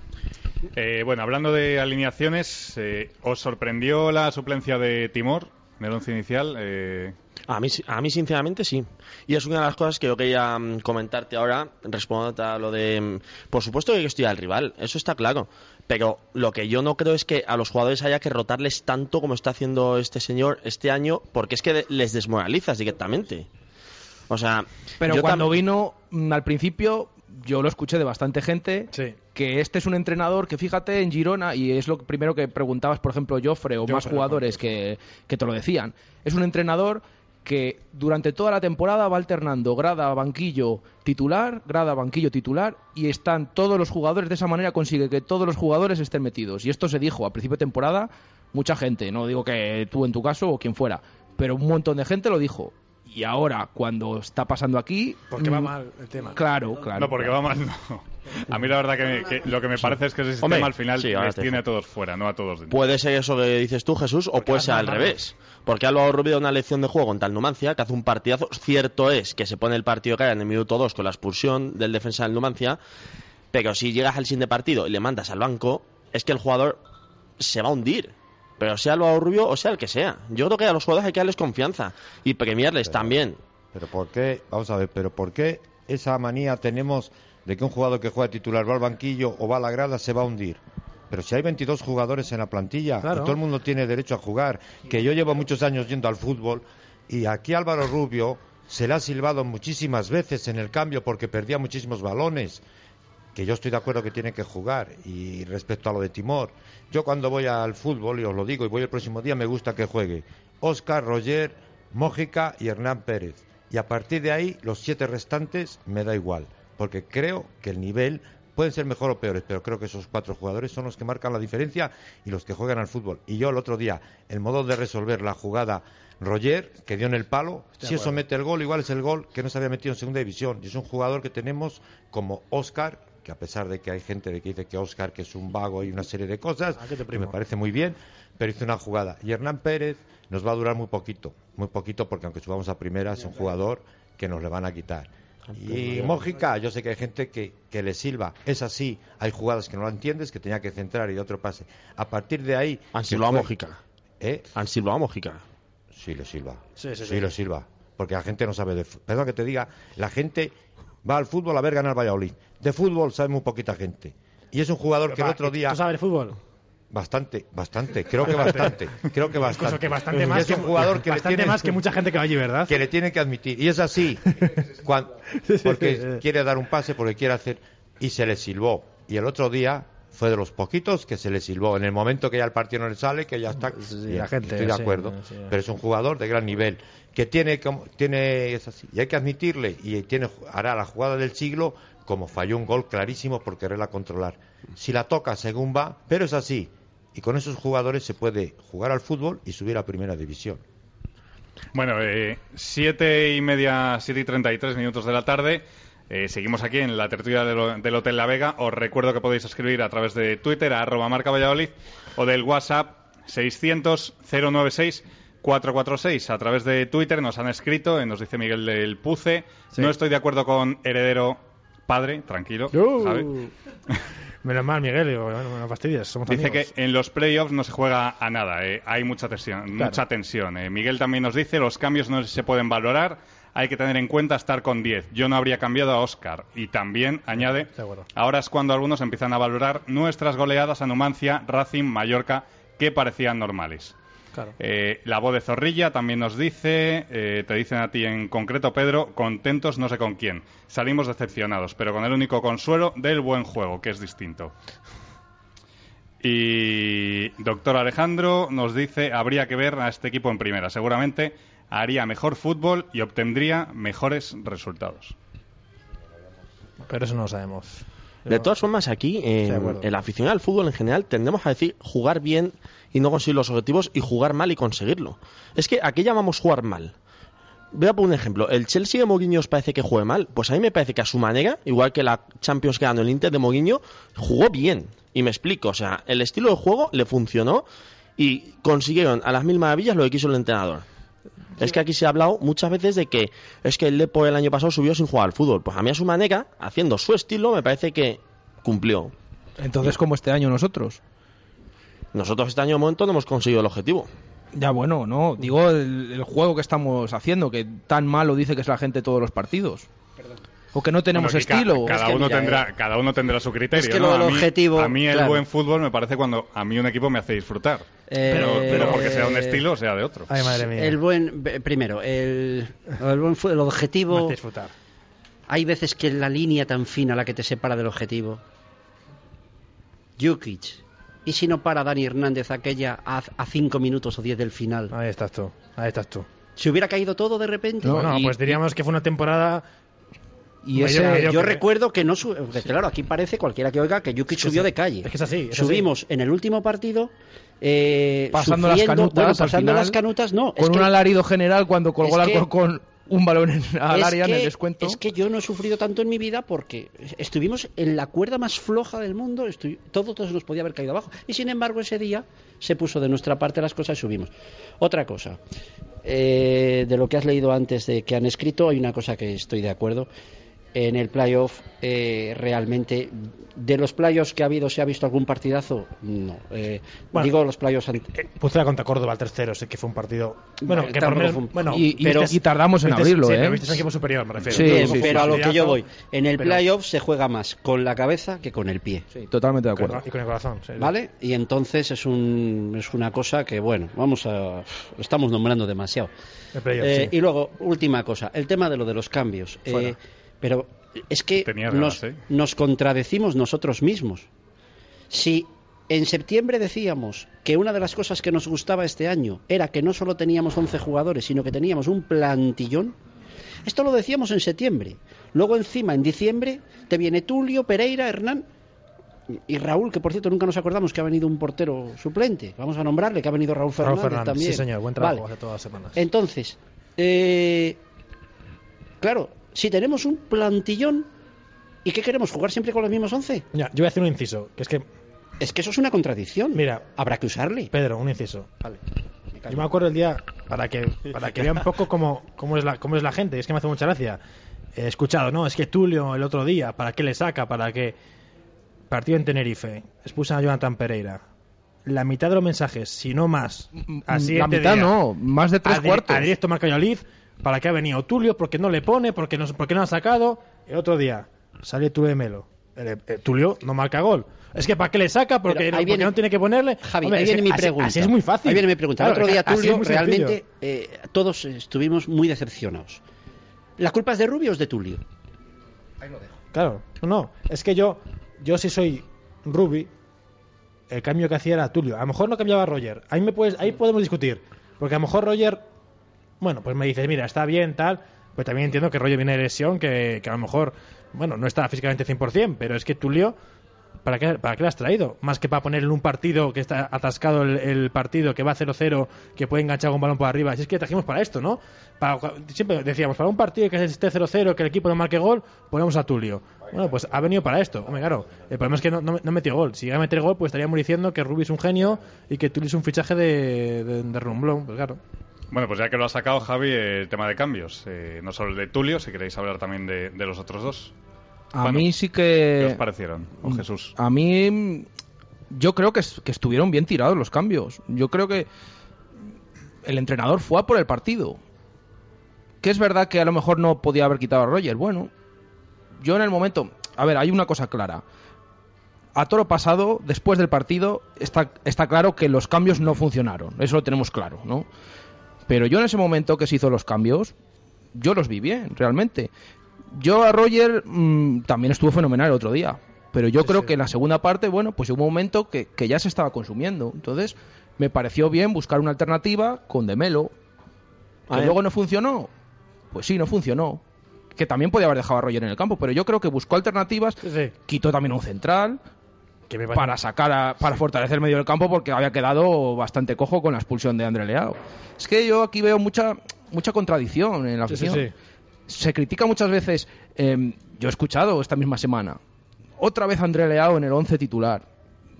Eh, bueno, hablando de alineaciones, eh, ¿os sorprendió la suplencia de Timor en el once inicial? Eh, A mí, a mí, sinceramente, sí. Y es una de las cosas que yo quería mm, comentarte ahora, respondiendo a lo de. mm, Por supuesto que hay que estudiar al rival, eso está claro. Pero lo que yo no creo es que a los jugadores haya que rotarles tanto como está haciendo este señor este año, porque es que les desmoralizas directamente. O sea. Pero yo cuando vino mm, al principio, yo lo escuché de bastante gente, Sí. que este es un entrenador que fíjate en Girona, y es lo primero que preguntabas, por ejemplo, Joffre o más jugadores que, que te lo decían. Es un entrenador que durante toda la temporada va alternando grada, banquillo, titular, grada, banquillo, titular, y están todos los jugadores, de esa manera consigue que todos los jugadores estén metidos. Y esto se dijo a principio de temporada, mucha gente, no digo que tú en tu caso o quien fuera, pero un montón de gente lo dijo. Y ahora, cuando está pasando aquí... Porque va mm, mal el tema. Claro, claro. No, porque claro. va mal, no. A mí la verdad que, que lo que me parece es que ese sistema Hombre, al final sí, les tiene a todos fuera, no a todos dentro. Puede ser eso que dices tú, Jesús, o puede ser al revés. Porque Álvaro Rubio da una lección de juego contra el Numancia, que hace un partidazo. Cierto es que se pone el partido que hay en el minuto 2 con la expulsión del defensa del Numancia, pero si llegas al siguiente partido y le mandas al banco, es que el jugador se va a hundir. Pero sea Álvaro Rubio o sea el que sea. Yo creo que a los jugadores hay que darles confianza y premiarles también. Pero ¿por qué? Vamos a ver, pero ¿por qué esa manía tenemos de que un jugador que juega titular va al banquillo o va a la grada se va a hundir? Pero si hay 22 jugadores en la plantilla Claro. y todo el mundo tiene derecho a jugar, que yo llevo muchos años yendo al fútbol y aquí Álvaro Rubio se le ha silbado muchísimas veces en el cambio porque perdía muchísimos balones que yo estoy de acuerdo que tiene que jugar y respecto a lo de Timor, yo cuando voy al fútbol, y os lo digo, y voy el próximo día, me gusta que juegue Oscar, Roger, Mójica y Hernán Pérez. Y a partir de ahí, los siete restantes me da igual, porque creo que el nivel pueden ser mejor o peores, pero creo que esos cuatro jugadores son los que marcan la diferencia y los que juegan al fútbol. Y yo el otro día, el modo de resolver la jugada Roger, que dio en el palo, si eso mete el gol, igual es el gol que no se había metido en segunda división. Y es un jugador que tenemos como Oscar, que a pesar de que hay gente que dice que Oscar que es un vago y una serie de cosas, Ah, que te que primo. me parece muy bien, pero hizo una jugada. Y Hernán Pérez nos va a durar muy poquito, muy poquito, porque aunque subamos a primera, es un jugador que nos le van a quitar. Y Mójica, yo sé que hay gente que, que le silba. Es así, hay jugadas que no la entiendes, que tenía que centrar y de otro pase. A partir de ahí... Han silbado a Mójica. ¿Eh? Han silbado a Mójica. Sí, le silba. Sí, sí, sí, sí. le silba. Porque la gente no sabe de. Perdón que te diga, la gente va al fútbol a ver ganar Valladolid. De fútbol sabe muy poquita gente. Y es un jugador que el otro ¿tú día... sabes de fútbol? Bastante, bastante, creo que bastante, creo que bastante. Incluso que bastante más es un jugador que le tiene- más que mucha gente que va allí, ¿verdad? que le tiene que admitir. Y es así, porque quiere dar un pase, porque quiere hacer, y se le silbó. Y el otro día fue de los poquitos que se le silbó. En el momento que ya el partido no le sale, que ya está. Sí, la gente, estoy de sí, acuerdo. sí. Pero es un jugador de gran nivel, que tiene, como- tiene es así. Y hay que admitirle, y tiene, hará la jugada del siglo, como falló un gol clarísimo por quererla controlar. Si la toca según va, pero es así. Y con esos jugadores se puede jugar al fútbol y subir a primera división. Bueno, eh, siete y media, siete y treinta y tres minutos de la tarde. Eh, seguimos aquí en la tertulia del, del Hotel La Vega. Os recuerdo que podéis escribir a través de Twitter, a arroba marca Valladolid, o del WhatsApp 600-096-446. A través de Twitter nos han escrito, nos dice Miguel del Puce. No estoy de acuerdo con heredero padre, tranquilo. Uh. Menos mal, Miguel, digo, bueno, no fastidies, somos Dice amigos. que en los playoffs no se juega a nada, eh, hay mucha tensión. Mucha tensión eh. Miguel también nos dice los cambios no se pueden valorar, hay que tener en cuenta estar con 10. Yo no habría cambiado a Oscar. Y también añade, ahora es cuando algunos empiezan a valorar nuestras goleadas a Numancia, Racing, Mallorca, que parecían normales. Claro. Eh, la voz de Zorrilla también nos dice, eh, te dicen a ti en concreto, Pedro, contentos no sé con quién. Salimos decepcionados, pero con el único consuelo del buen juego, que es distinto. Y doctor Alejandro nos dice, habría que ver a este equipo en primera. Seguramente haría mejor fútbol y obtendría mejores resultados. Pero eso no lo sabemos. De todas formas, aquí, en el aficionado al fútbol en general, tendemos a decir jugar bien y no conseguir los objetivos y jugar mal y conseguirlo. Es que aquí llamamos jugar mal. Voy a poner un ejemplo. ¿El Chelsea de Mourinho os parece que juegue mal? Pues a mí me parece que a su manera, igual que la Champions que ganó el Inter de Mourinho, jugó bien. Y me explico. O sea, el estilo de juego le funcionó y consiguieron a las mil maravillas lo que quiso el entrenador. Es que aquí se ha hablado muchas veces de que es que el Lepo el año pasado subió sin jugar al fútbol. Pues a mí a su manera, haciendo su estilo, me parece que cumplió. Entonces, como este año nosotros. Nosotros este año de momento no hemos conseguido el objetivo. Ya bueno, no, digo el, el juego que estamos haciendo, que tan malo dice que es la gente todos los partidos. O que no tenemos Bueno, que ca- estilo. cada, Es que uno mira, tendrá, cada uno tendrá su criterio. Es que ¿no? lo del a mí, objetivo, A mí el claro. buen fútbol me parece cuando a mí un equipo me hace disfrutar. Eh, pero, pero porque sea un eh, estilo o sea de otro. Ay, madre mía. El buen, primero, el, el buen el Me objetivo. hace disfrutar. Hay veces que la línea tan fina la que te separa del objetivo. Jukic. ¿Y si no para Dani Hernández aquella a, a cinco minutos o diez del final? Ahí estás tú. Ahí estás tú. ¿Se hubiera caído todo de repente? No, y- pues diríamos que fue una temporada. Y ese, Yo recuerdo que no que claro, aquí parece cualquiera que oiga que Es que subió de calle. es que es así, es Subimos en el último partido eh, pasando las canutas bueno, al pasando final, las canutas, no, con un alarido general cuando colgó el Alcorcón un balón en- al área en el descuento. Es que yo no he sufrido tanto en mi vida porque estuvimos en la cuerda más floja del mundo, todo, todo se nos podía haber caído abajo. Y sin embargo, ese día se puso de nuestra parte las cosas y subimos. Otra cosa, eh, de lo que has leído antes de que han escrito, hay una cosa que estoy de acuerdo. En el playoff, eh, realmente, de los playoffs que ha habido, ¿se ha visto algún partidazo? No. Eh, Bueno, digo los playoffs. Eh, Pucela contra Córdoba el tercero, sé que fue un partido. Bueno, Bueno, que por menos. un- Bueno, Y- y tardamos en abrirlo, sí, ¿eh? pero visteis un equipo superior, me refiero. Sí, pero sí, a lo que yo voy, en el Pero- playoff se juega más con la cabeza que con el pie. Sí, totalmente de Con- acuerdo. Y con el corazón. sí. ¿Vale? Y entonces es, un, es una cosa que, bueno, vamos a. Estamos nombrando demasiado. El playoff, Eh, sí. Y luego, última cosa, el tema de lo de los cambios. Eh, Fuera. Pero es que nos, ¿eh? nos contradecimos nosotros mismos. Si en septiembre decíamos que una de las cosas que nos gustaba este año era que no solo teníamos 11 jugadores, sino que teníamos un plantillón, esto lo decíamos en septiembre. Luego encima, en diciembre, te viene Tulio, Pereira, Hernán y Raúl, que por cierto nunca nos acordamos que ha venido un portero suplente. Vamos a nombrarle que ha venido Raúl Raúl Fernández, Fernández, también. sí, señor, buen trabajo Vale. hace todas las semanas. Entonces, eh, claro, si tenemos un plantillón, ¿y qué queremos? ¿Jugar siempre con los mismos 11? Ya, yo voy a hacer un inciso, que es que, Es que eso es una contradicción. mira, Habrá que usarle. Pedro, un inciso. Vale. Yo me acuerdo el día, para que, para que vean un poco cómo, cómo, es la, cómo es la gente, es que me hace mucha gracia. He escuchado, no, es que Tulio el otro día, ¿para qué le saca? ¿Para qué? Partido en Tenerife, expulsan a Jonathan Pereira. La mitad de los mensajes, si no más, al la siguiente mitad día, no, más de tres a, di- cuartos. a directo marca Valladolid, ¿para qué ha venido Tulio? ¿Por qué no le pone? ¿Por qué no, por qué no ha sacado? El otro día, sale Tulio de Melo. El- el Tulio no marca gol. Es que ¿para qué le saca? Porque, no, ahí porque viene- no tiene que ponerle. Javi, Hombre, ahí viene mi pregunta. Así es muy fácil. Ahí viene mi pregunta. Claro, el otro día, Tulio, realmente eh, todos estuvimos muy decepcionados. ¿La culpa es de Rubio o es de Tulio? Claro, no, es que yo, yo si soy Ruby, el cambio que hacía era Tulio. A lo mejor no cambiaba a Roger. Ahí, me puedes, ahí podemos discutir. Porque a lo mejor Roger, bueno, pues me dices, mira, está bien, tal. Pero también entiendo que Roger viene de lesión, que, que a lo mejor, bueno, no está físicamente 100%, pero es que Tulio, ¿para qué, ¿para has traído? Más que para ponerle un partido que está atascado el, partido, que va 0-0, que puede enganchar un balón por arriba. Si es que trajimos para esto, ¿no? Para, siempre decíamos, para un partido que esté 0-0, que el equipo no marque gol, ponemos a Tulio. Bueno, pues ha venido para esto. Hombre, claro, el problema es que no, no, no metió gol. Si llega a meter gol, pues estaríamos diciendo que Rubi es un genio y que Tulio es un fichaje de, de, de Rumblón. Pues claro. Bueno, pues ya que lo ha sacado Javi, el tema de cambios. Eh, no solo el de Tulio, si queréis hablar también de, de los otros dos. A Bueno, mí sí ¿Qué os que... parecieron? O Jesús. A mí mm, yo creo que, que estuvieron bien tirados los cambios. Yo creo que el entrenador fue a por el partido. Que es verdad que a lo mejor no podía haber quitado a Roger. Bueno, yo en el momento... A ver, hay una cosa clara. A toro pasado, después del partido, está, está claro que los cambios no funcionaron. Eso lo tenemos claro, ¿no? Pero yo en ese momento que se hizo los cambios, yo los vi bien, realmente. Yo a Roger mm, también estuvo fenomenal el otro día. Pero yo creo que en la segunda parte, bueno, pues hubo un momento que, que ya se estaba consumiendo. Entonces, me pareció bien buscar una alternativa con Demelo. ¿Que luego no funcionó? Pues sí, no funcionó. Que también podía haber dejado a Roger en el campo, pero yo creo que buscó alternativas. Sí. Quitó también un central me para sacar a- para fortalecer el medio del campo porque había quedado bastante cojo con la expulsión de André Leao. Es que yo aquí veo mucha mucha contradicción en la Sí, sí, afición. sí. Se critica muchas veces, eh, yo he escuchado esta misma semana, otra vez André Leao en el 11 titular.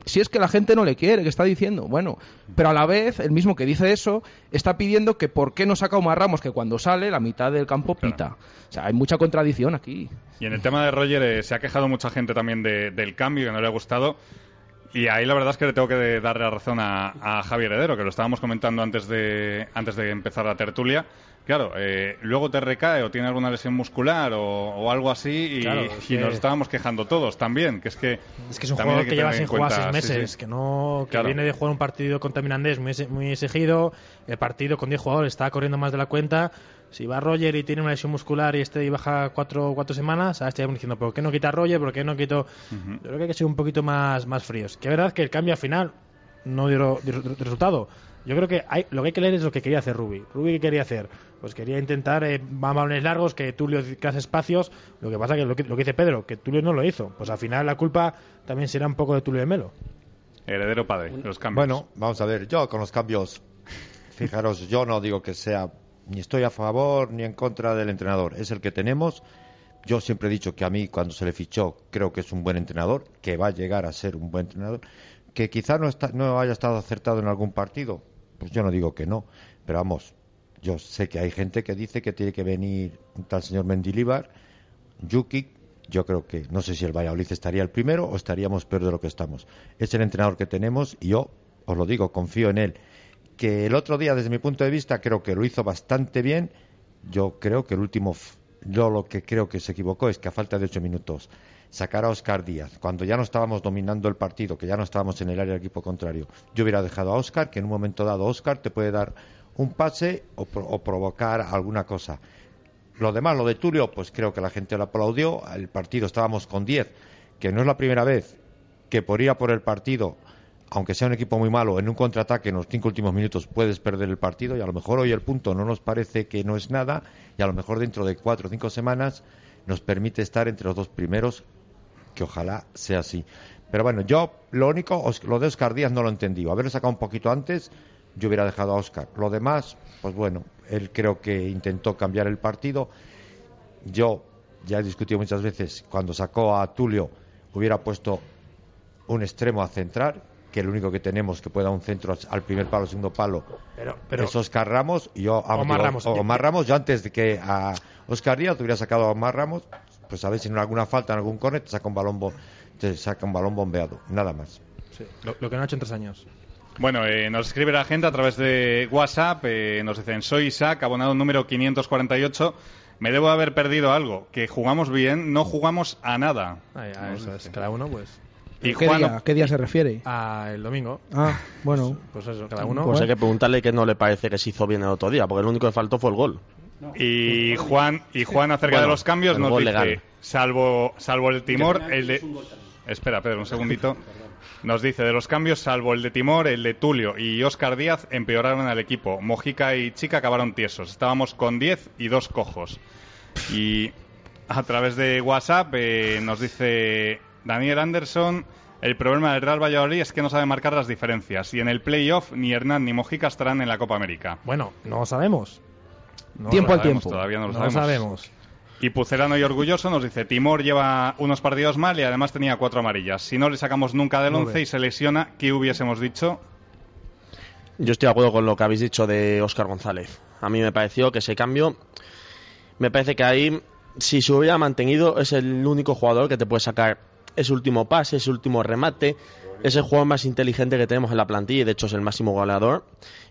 Si es que la gente no le quiere, que está diciendo, bueno, pero a la vez el mismo que dice eso está pidiendo que por qué no saca Omar Ramos que cuando sale la mitad del campo pita. O sea, hay mucha contradicción aquí. Y en el tema de Roger eh, se ha quejado mucha gente también de- del cambio que no le ha gustado. Y ahí la verdad es que le tengo que darle la razón a, a Javier Heredero, que lo estábamos comentando antes de, antes de empezar la tertulia. Claro, eh, luego te recae o tiene alguna lesión muscular o, o algo así y, Claro, es y que- nos estábamos quejando todos también, que es que... Es que es un jugador que, lleva sin jugar seis meses, sí. que no que Claro. viene de jugar un partido contra Mirandés muy, muy exigido, el partido con 10 jugadores está corriendo más de la cuenta. Si va Roger y tiene una lesión muscular y este y baja cuatro, cuatro semanas, ahora estaríamos diciendo, ¿por qué no quita a Roger? ¿Por qué no quito...? Yo creo que hay que ser un poquito más, más fríos. Que es verdad que el cambio al final no dio, dio resultado. Yo creo que hay, lo que hay que leer es lo que quería hacer Rubi. Rubi, ¿qué quería hacer? Pues quería intentar eh, balones largos, que Tulio hace espacios. Lo que pasa que lo, que lo que dice Pedro, que Tulio no lo hizo. Pues al final la culpa también será un poco de Tulio de Melo. Heredero padre, los cambios. Bueno, vamos a ver, yo con los cambios, fijaros, yo no digo que sea ni estoy a favor ni en contra del entrenador. Es el que tenemos. Yo siempre he dicho que a mí, cuando se le fichó, creo que es un buen entrenador, que va a llegar a ser un buen entrenador. Que quizá no, está, no haya estado acertado en algún partido, pues yo no digo que no. Pero vamos, yo sé que hay gente que dice que tiene que venir tal señor Mendilibar, Yuki. Yo creo que no sé si el Valladolid estaría el primero o estaríamos peor de lo que estamos. Es el entrenador que tenemos y yo os lo digo, confío en él. Que el otro día, desde mi punto de vista, creo que lo hizo bastante bien. Yo creo que el último, yo lo que creo que se equivocó es que a falta de ocho minutos sacar a Oscar Díaz, cuando ya no estábamos dominando el partido, que ya no estábamos en el área del equipo contrario, yo hubiera dejado a Oscar, que en un momento dado Oscar te puede dar un pase o, provocar alguna cosa. Lo demás, lo de Tulio, pues creo que la gente lo aplaudió. El partido estábamos con 10, que no es la primera vez que por ir a por el partido aunque sea un equipo muy malo, en un contraataque en los cinco últimos minutos puedes perder el partido y a lo mejor hoy el punto no nos parece que no es nada y a lo mejor dentro de cuatro o cinco semanas nos permite estar entre los dos primeros, que ojalá sea así. Pero bueno, yo lo único, lo de Oscar Díaz no lo entendí. Haberlo sacado un poquito antes, yo hubiera dejado a Oscar. Lo demás, pues bueno, él creo que intentó cambiar el partido. Yo ya he discutido muchas veces, cuando sacó a Tulio, hubiera puesto un extremo a centrar, que el único que tenemos que pueda un centro al primer palo, segundo palo, pero, pero es Oscar Ramos. Y yo, Omar Ramos. O, Omar Ramos, yo antes de que a Oscar Díaz te hubiera sacado a Omar Ramos, pues a ver si en alguna falta, en algún córner, te saca un balón, te saca un balón bombeado. Nada más. Sí, lo, lo, que no ha hecho en tres años. Bueno, eh, nos escribe la gente a través de WhatsApp. Eh, nos dicen: Soy Isaac, abonado número 548. Me debo haber perdido algo. Que jugamos bien, no jugamos a nada. Ay, a eso es. Cada uno, pues. Y ¿Qué, Juan, día, ¿Qué día se refiere? Ah, el domingo. Ah, bueno. Pues eso, cada uno. Pues hay que preguntarle que no le parece que se hizo bien el otro día, porque el único que faltó fue el gol. y Juan, y Juan acerca Bueno, de los cambios nos gol dice: legal. salvo, salvo el Timor, el de. Espera, Pedro, un segundito. Nos dice, de los cambios, salvo el de Timor, el de Tulio y Óscar Díaz, empeoraron al equipo. Mojica y Chica acabaron tiesos. Estábamos con 10 y dos cojos. Y a través de WhatsApp eh, nos dice Daniel Anderson, el problema del Real Valladolid es que no sabe marcar las diferencias. Y en el playoff ni Hernán ni Mojica estarán en la Copa América. Bueno, no lo sabemos. No Tiempo lo al Sabemos, tiempo. Todavía no lo No lo sabemos. sabemos. Y Pucerano y Orgulloso nos dice, Timor lleva unos partidos mal y además tenía cuatro amarillas. Si no le sacamos nunca del Nueve. 11 y se lesiona, ¿qué hubiésemos dicho? Yo estoy de acuerdo con lo que habéis dicho de Óscar González. A mí me pareció que ese cambio, me parece que ahí, si se hubiera mantenido, es el único jugador que te puede sacar ese último pase, ese último remate, es el jugador más inteligente que tenemos en la plantilla y de hecho es el máximo goleador.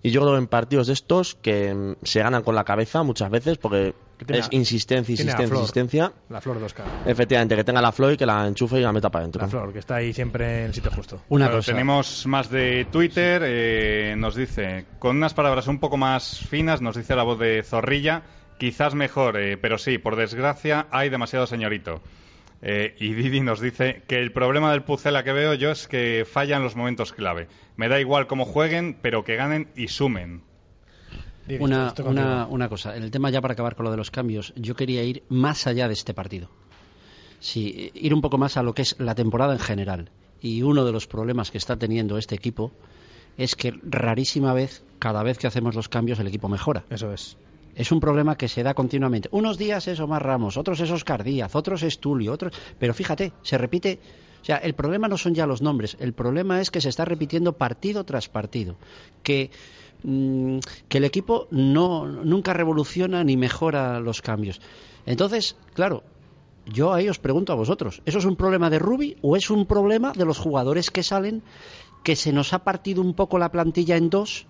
Y yo creo que en partidos de estos que mm, se ganan con la cabeza muchas veces porque es a- insistencia, insistencia, Flor. insistencia. La flor de Oscar. Efectivamente, que tenga la flor y que la enchufe y la meta para adentro. La flor, que está ahí siempre en el sitio justo. Una Bueno, cosa. Tenemos más de Twitter, eh, nos dice, con unas palabras un poco más finas, nos dice la voz de Zorrilla, quizás mejor, eh, pero sí, por desgracia hay demasiado señorito. Eh, y Didi nos dice que el problema del Pucela que veo yo es que falla en los momentos clave. Me da igual cómo jueguen, pero que ganen y sumen. Didi, Una, una, una cosa, en el tema ya para acabar con lo de los cambios, yo quería ir más allá de este partido. Sí, ir un poco más a lo que es la temporada en general. Y uno de los problemas que está teniendo este equipo es que rarísima vez, cada vez que hacemos los cambios, el equipo mejora. Eso es. Es un problema que se da continuamente. Unos días es Omar Ramos, otros es Oscar Díaz, otros es Tulio, otros. Pero fíjate, se repite. O sea, el problema no son ya los nombres, el problema es que se está repitiendo partido tras partido. Que, mm, que el equipo no, nunca revoluciona ni mejora los cambios. Entonces, claro, yo ahí os pregunto a vosotros, ¿eso es un problema de Rubi o es un problema de los jugadores que salen que se nos ha partido un poco la plantilla en dos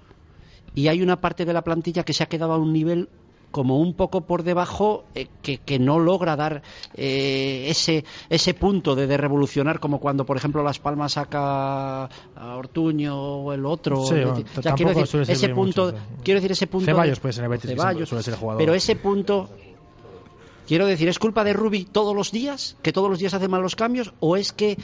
y hay una parte de la plantilla que se ha quedado a un nivel como un poco por debajo eh, que, que no logra dar eh, ese ese punto de, de revolucionar como cuando por ejemplo Las Palmas saca a Ortuño o el otro. Sí, bueno, o sea, quiero decir, ese punto mucho, quiero decir ese punto de- Ceballos puede ser el Betis, Ceballos, suele ser el jugador. pero ese punto quiero decir es culpa de Rubi todos los días que todos los días hace mal los cambios o es que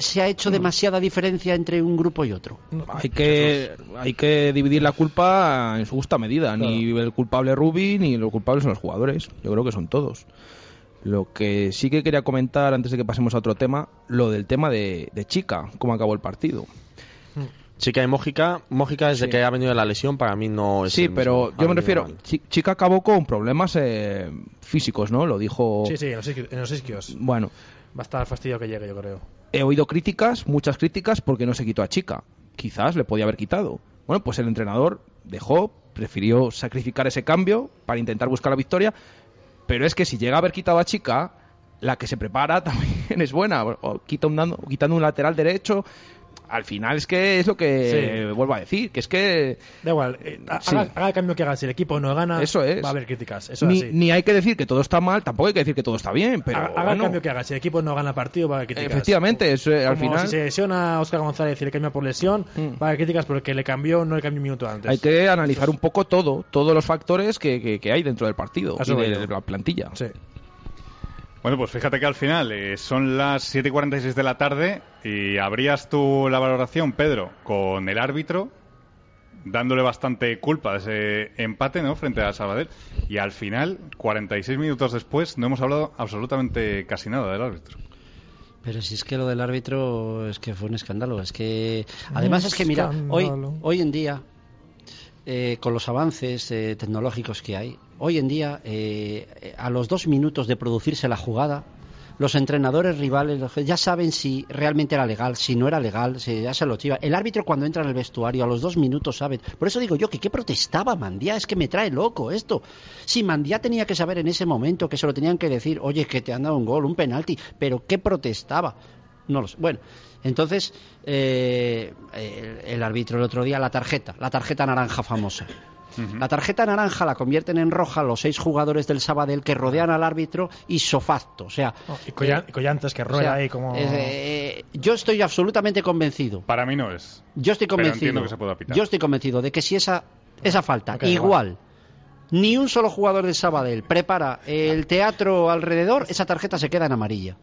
se ha hecho demasiada diferencia entre un grupo y otro Hay que, hay que dividir la culpa en su justa medida. Ni el culpable Rubi ni los culpables son los jugadores. Yo creo que son todos. Lo que sí que quería comentar antes de que pasemos a otro tema, lo del tema de, de Chica, cómo acabó el partido. Chica y Mójica, Mójica desde Sí. que ha venido de la lesión para mí no es Sí, el pero mismo. yo me refiero, mal. Chica acabó con problemas eh, físicos, ¿no? Lo dijo. Sí, sí, en los, isquios, en los isquios. Bueno, Va a estar fastidio que llegue, yo creo. He oído críticas, muchas críticas, porque no se quitó a Chica. Quizás le podía haber quitado. Bueno, pues el entrenador dejó, prefirió sacrificar ese cambio para intentar buscar la victoria. Pero es que si llega a haber quitado a Chica, la que se prepara también es buena. O quita un, quitando un lateral derecho. Al final es que es lo que Sí. vuelvo a decir, que es que Da igual, eh, Sí. haga, el cambio que haga. Si el equipo no gana, Eso es. va a haber críticas. Eso ni, es así. ni hay que decir que todo está mal, tampoco hay que decir que todo está bien, pero haga, el cambio que haga. Si el equipo no gana partido, va a haber críticas. efectivamente, es, eh, al Como final si se lesiona a Oscar González y le cambia por lesión, Mm. va a haber críticas porque le cambió, no le cambió un minuto antes. hay que analizar un poco todo, todos los factores que, que- que hay dentro del partido A eso y de, de la plantilla. Sí. Bueno, pues fíjate que al final eh, son las 7 y 46 de la tarde y abrías tú la valoración, Pedro, con el árbitro, dándole bastante culpa de ese empate, ¿no?, frente a Sabadell. Y al final, 46 minutos después, no hemos hablado absolutamente casi nada del árbitro. Pero si es que lo del árbitro es que fue un escándalo. Es que además es que mira, hoy, hoy en día, eh, con los avances eh, tecnológicos que hay, hoy en día, eh, a los dos minutos de producirse la jugada, los entrenadores rivales ya saben si realmente era legal, si no era legal, si ya se lo chiva. El árbitro cuando entra en el vestuario a los dos minutos sabe. Por eso digo yo que qué protestaba Mandía, es que me trae loco esto. Si Mandía tenía que saber en ese momento que se lo tenían que decir, oye, que te han dado un gol, un penalti, pero qué protestaba. No lo sé. Bueno, entonces eh, el, el árbitro el otro día, la tarjeta, la tarjeta naranja famosa. La tarjeta naranja la convierten en roja los seis jugadores del Sabadell que rodean al árbitro y sofacto. O sea, Oh, y, Collan- y Collantes que o rueda sea, ahí como... eh, yo estoy absolutamente convencido. Para mí no es. Yo estoy convencido. entiendo que se pueda pitar. Yo estoy convencido de que si esa esa falta igual ni un solo jugador del Sabadell prepara el teatro alrededor, esa tarjeta se queda en amarilla.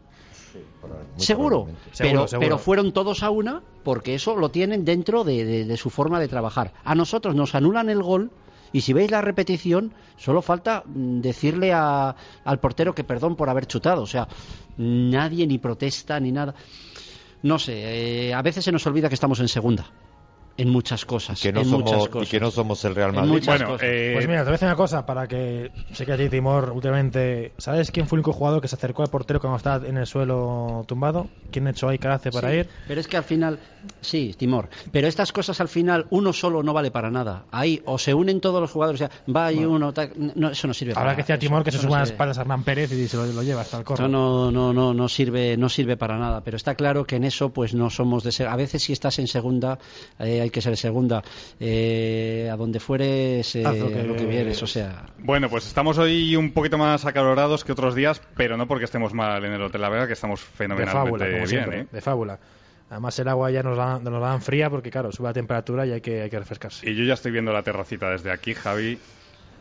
Seguro, pero, Seguro, seguro. pero fueron todos a una porque eso lo tienen dentro de, de- de su forma de trabajar. A nosotros nos anulan el gol y si veis la repetición, solo falta mm, decirle a- al portero que perdón por haber chutado. O sea, nadie ni protesta ni nada. No sé, eh, a veces se nos olvida que estamos en segunda. En muchas cosas. que no en muchas somos, y que no somos el Real En Madrid. muchas Bueno, cosas. eh, Pues mira, te voy a decir una cosa, para que sé que a ti, Timor, últimamente, ¿sabes quién fue el único jugador que se acercó al portero cuando estaba en el suelo tumbado? ¿Quién echó ahí hace para Sí, ir? Pero es que al final, sí, Timor, pero estas cosas al final uno solo no vale para nada. Ahí o se unen todos los jugadores, o sea, va y uno, tal, no, eso no sirve para Ahora que decía eso- Timor que se eso no suban las a Hernán Pérez y se lo, lo lleva hasta el corro. Eso no, no, no, no sirve, no sirve para nada. Pero está claro que en eso, pues no somos de ser. A veces si estás en segunda, eh, hay que ser segunda. Eh, a donde fueres, eh, lo que- lo que vieres, o sea. Bueno, pues estamos hoy un poquito más acalorados que otros días, pero no porque estemos mal en el hotel, la verdad que estamos de fenomenalmente fábula, como bien. siempre, ¿eh? de fábula. Además el agua ya nos la, nos la dan fría porque, claro, sube la temperatura y hay que, hay que refrescarse. Y yo ya estoy viendo la terracita desde aquí, Javi,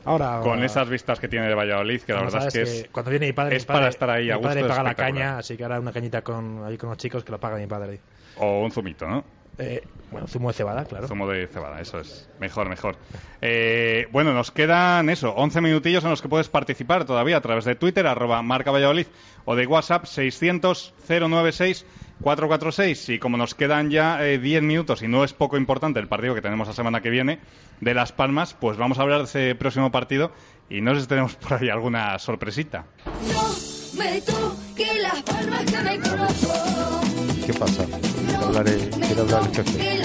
Ahora, con ahora- esas vistas que tiene de Valladolid, que la verdad es que es... cuando viene mi padre, es mi padre- para estar ahí a mi padre gusto, paga la caña, así que ahora una cañita con, ahí con los chicos que lo paga mi padre. O un zumito, ¿no? Eh, bueno, zumo de cebada, claro. Zumo de cebada, eso es. Mejor, mejor. Eh, bueno, nos quedan eso, 11 minutillos en los que puedes participar todavía a través de Twitter, arroba marca Valladolid, o de WhatsApp 600-096-446. Y como nos quedan ya eh, 10 minutos y no es poco importante el partido que tenemos la semana que viene de Las Palmas, pues vamos a hablar de ese próximo partido y no sé si tenemos por ahí alguna sorpresita. No me toque las palmas que me conozco. ¿Qué pasa? Hablar el, quiere hablar el jefe.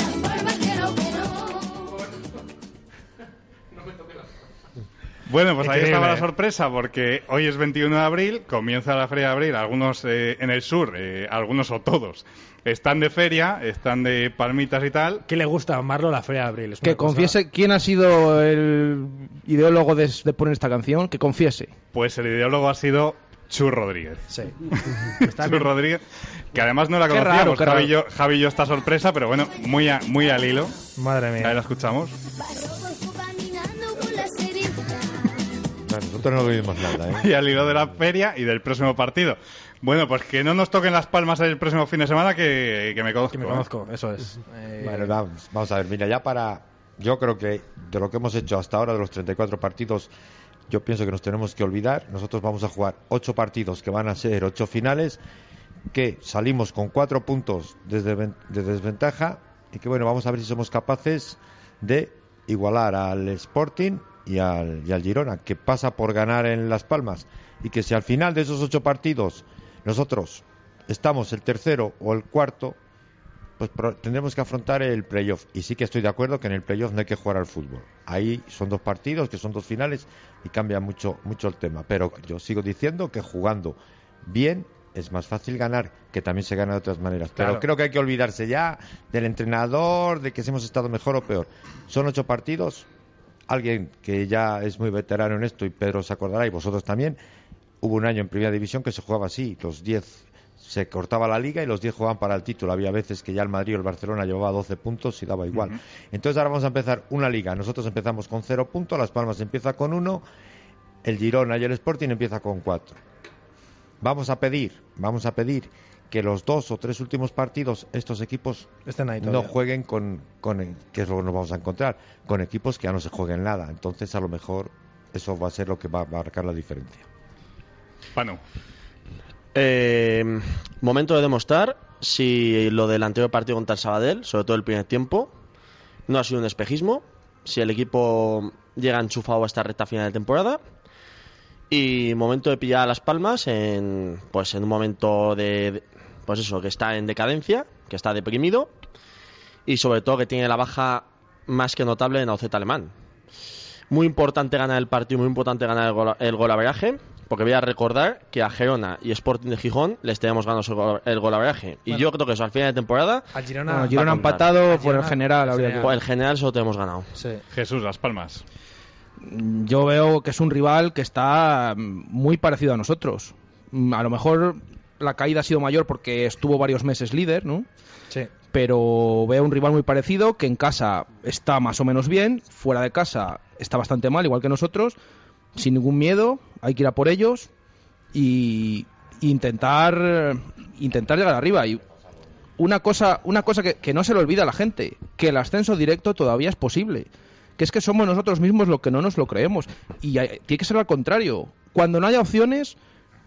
Bueno, pues ahí estaba la sorpresa, porque hoy es 21 de abril, comienza la Feria de Abril, algunos eh, en el sur, eh, algunos o todos, están de feria, están de palmitas y tal. ¿Qué le gusta a Marlo la Feria de Abril? Es Que cosa- confiese quién ha sido el ideólogo de, de poner esta canción, que confiese. Pues el ideólogo ha sido Chu Rodríguez. Sí. Chu Rodríguez, que además no la conocíamos, Javi, yo, Javi y yo esta sorpresa, pero bueno, muy, a- muy al hilo, Madre ahí mía. la escuchamos. Por la. No, nosotros no oímos nada, ¿eh? Y al hilo de la feria y del próximo partido. Bueno, pues que no nos toquen las palmas el próximo fin de semana, que, que me conozco. Que me ¿eh? conozco, eso es. Eh, Bueno, vamos, vamos a ver, mira, ya para. Yo creo que de lo que hemos hecho hasta ahora, de los 34 partidos, yo pienso que nos tenemos que olvidar. Nosotros vamos a jugar 8 partidos que van a ser 8 finales, que salimos con 4 puntos de desventaja y que bueno, vamos a ver si somos capaces de igualar al Sporting y al, y al Girona, que pasa por ganar en Las Palmas, y que si al final de esos ocho partidos nosotros estamos el tercero o el cuarto, pues pro- tendremos que afrontar el playoff. Y sí que estoy de acuerdo que en el playoff no hay que jugar al fútbol. Ahí son dos partidos, que son dos finales, y cambia mucho, mucho el tema. Pero yo sigo diciendo que jugando bien es más fácil ganar, que también se gana de otras maneras. Pero Claro. creo que hay que olvidarse ya del entrenador, de que si hemos estado mejor o peor. Son ocho partidos. Alguien que ya es muy veterano en esto, y Pedro se acordará, y vosotros también, hubo un año en Primera División que se jugaba así, los 10 se cortaba la liga y los 10 jugaban para el título. Había veces que ya el Madrid o el Barcelona llevaba 12 puntos y daba igual. Entonces ahora vamos a empezar una liga. Nosotros empezamos con 0 puntos, Las Palmas empieza con 1, el Girona y el Sporting empieza con 4. Vamos a pedir, vamos a pedir que los dos o tres últimos partidos estos equipos ahí no jueguen con, con que es lo que nos vamos a encontrar, con equipos que ya no se jueguen nada. Entonces a lo mejor eso va a ser lo que va a marcar la diferencia. Panu. Eh, momento de demostrar si lo del anterior partido contra el Sabadell, sobre todo el primer tiempo, no ha sido un espejismo, si el equipo llega enchufado a esta recta final de temporada y momento de pillar las palmas en pues en un momento de de- pues eso que está en decadencia, que está deprimido y sobre todo que tiene la baja más que notable en Oceta alemán. Muy importante ganar el partido, muy importante ganar el gol, el golaveraje, porque voy a recordar que a Gerona y Sporting de Gijón les tenemos ganado el, gol- el golaveraje. Y Bueno. yo creo que eso al final de temporada, Al Girona, Bueno, Girona a empatado por el general. habría que- por el general solo tenemos ganado. sí. Jesús, Las Palmas. Yo veo que es un rival que está muy parecido a nosotros. Mm, A lo mejor la caída ha sido mayor porque estuvo varios meses líder, ¿no? Sí. Pero veo un rival muy parecido que en casa está más o menos bien, fuera de casa está bastante mal, igual que nosotros, sin ningún miedo, hay que ir a por ellos y intentar intentar llegar arriba. Y una cosa una cosa que, que no se le olvida a la gente que el ascenso directo todavía es posible que es que somos nosotros mismos lo que no nos lo creemos. Y hay- tiene que ser al contrario. Cuando no haya opciones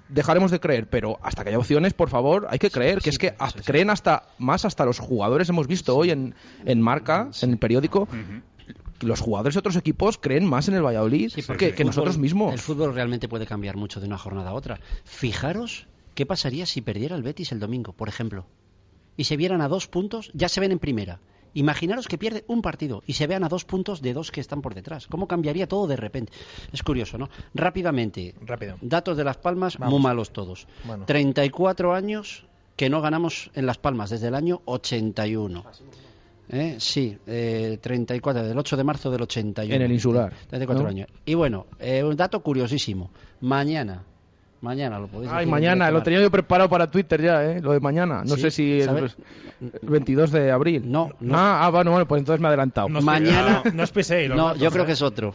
dejaremos de creer pero hasta que haya opciones por favor hay que creer que es que creen hasta más hasta los jugadores hemos visto hoy en, en marca en el periódico los jugadores de otros equipos creen más en el Valladolid Sí, que, porque el que fútbol- nosotros mismos El fútbol realmente puede cambiar mucho de una jornada a otra. Fijaros qué pasaría si perdiera el Betis el domingo, por ejemplo. Y se vieran a dos puntos, ya se ven en primera. Imaginaros que pierde un partido y se vean a dos puntos de dos que están por detrás. ¿Cómo cambiaría todo de repente? Es curioso, ¿no? Rápidamente, Rápido. datos de Las Palmas, Vamos. muy malos todos. Bueno. 34 años que no ganamos en Las Palmas desde el año 81. ¿Eh? Sí, eh, 34, del 8 de marzo del 81. En el insular, 34 ¿no? años. Y bueno, eh, un dato curiosísimo. Mañana, mañana lo podéis Ay, mañana, lo tenía yo preparado para Twitter ya, ¿eh? Lo de mañana. No Sí, sé si el, ¿sabes? el 22 de abril. No, no. Ah, ah, bueno, bueno, pues entonces me he adelantado. No Mañana- piséis, no os piséis No, yo creo ¿eh? que es otro.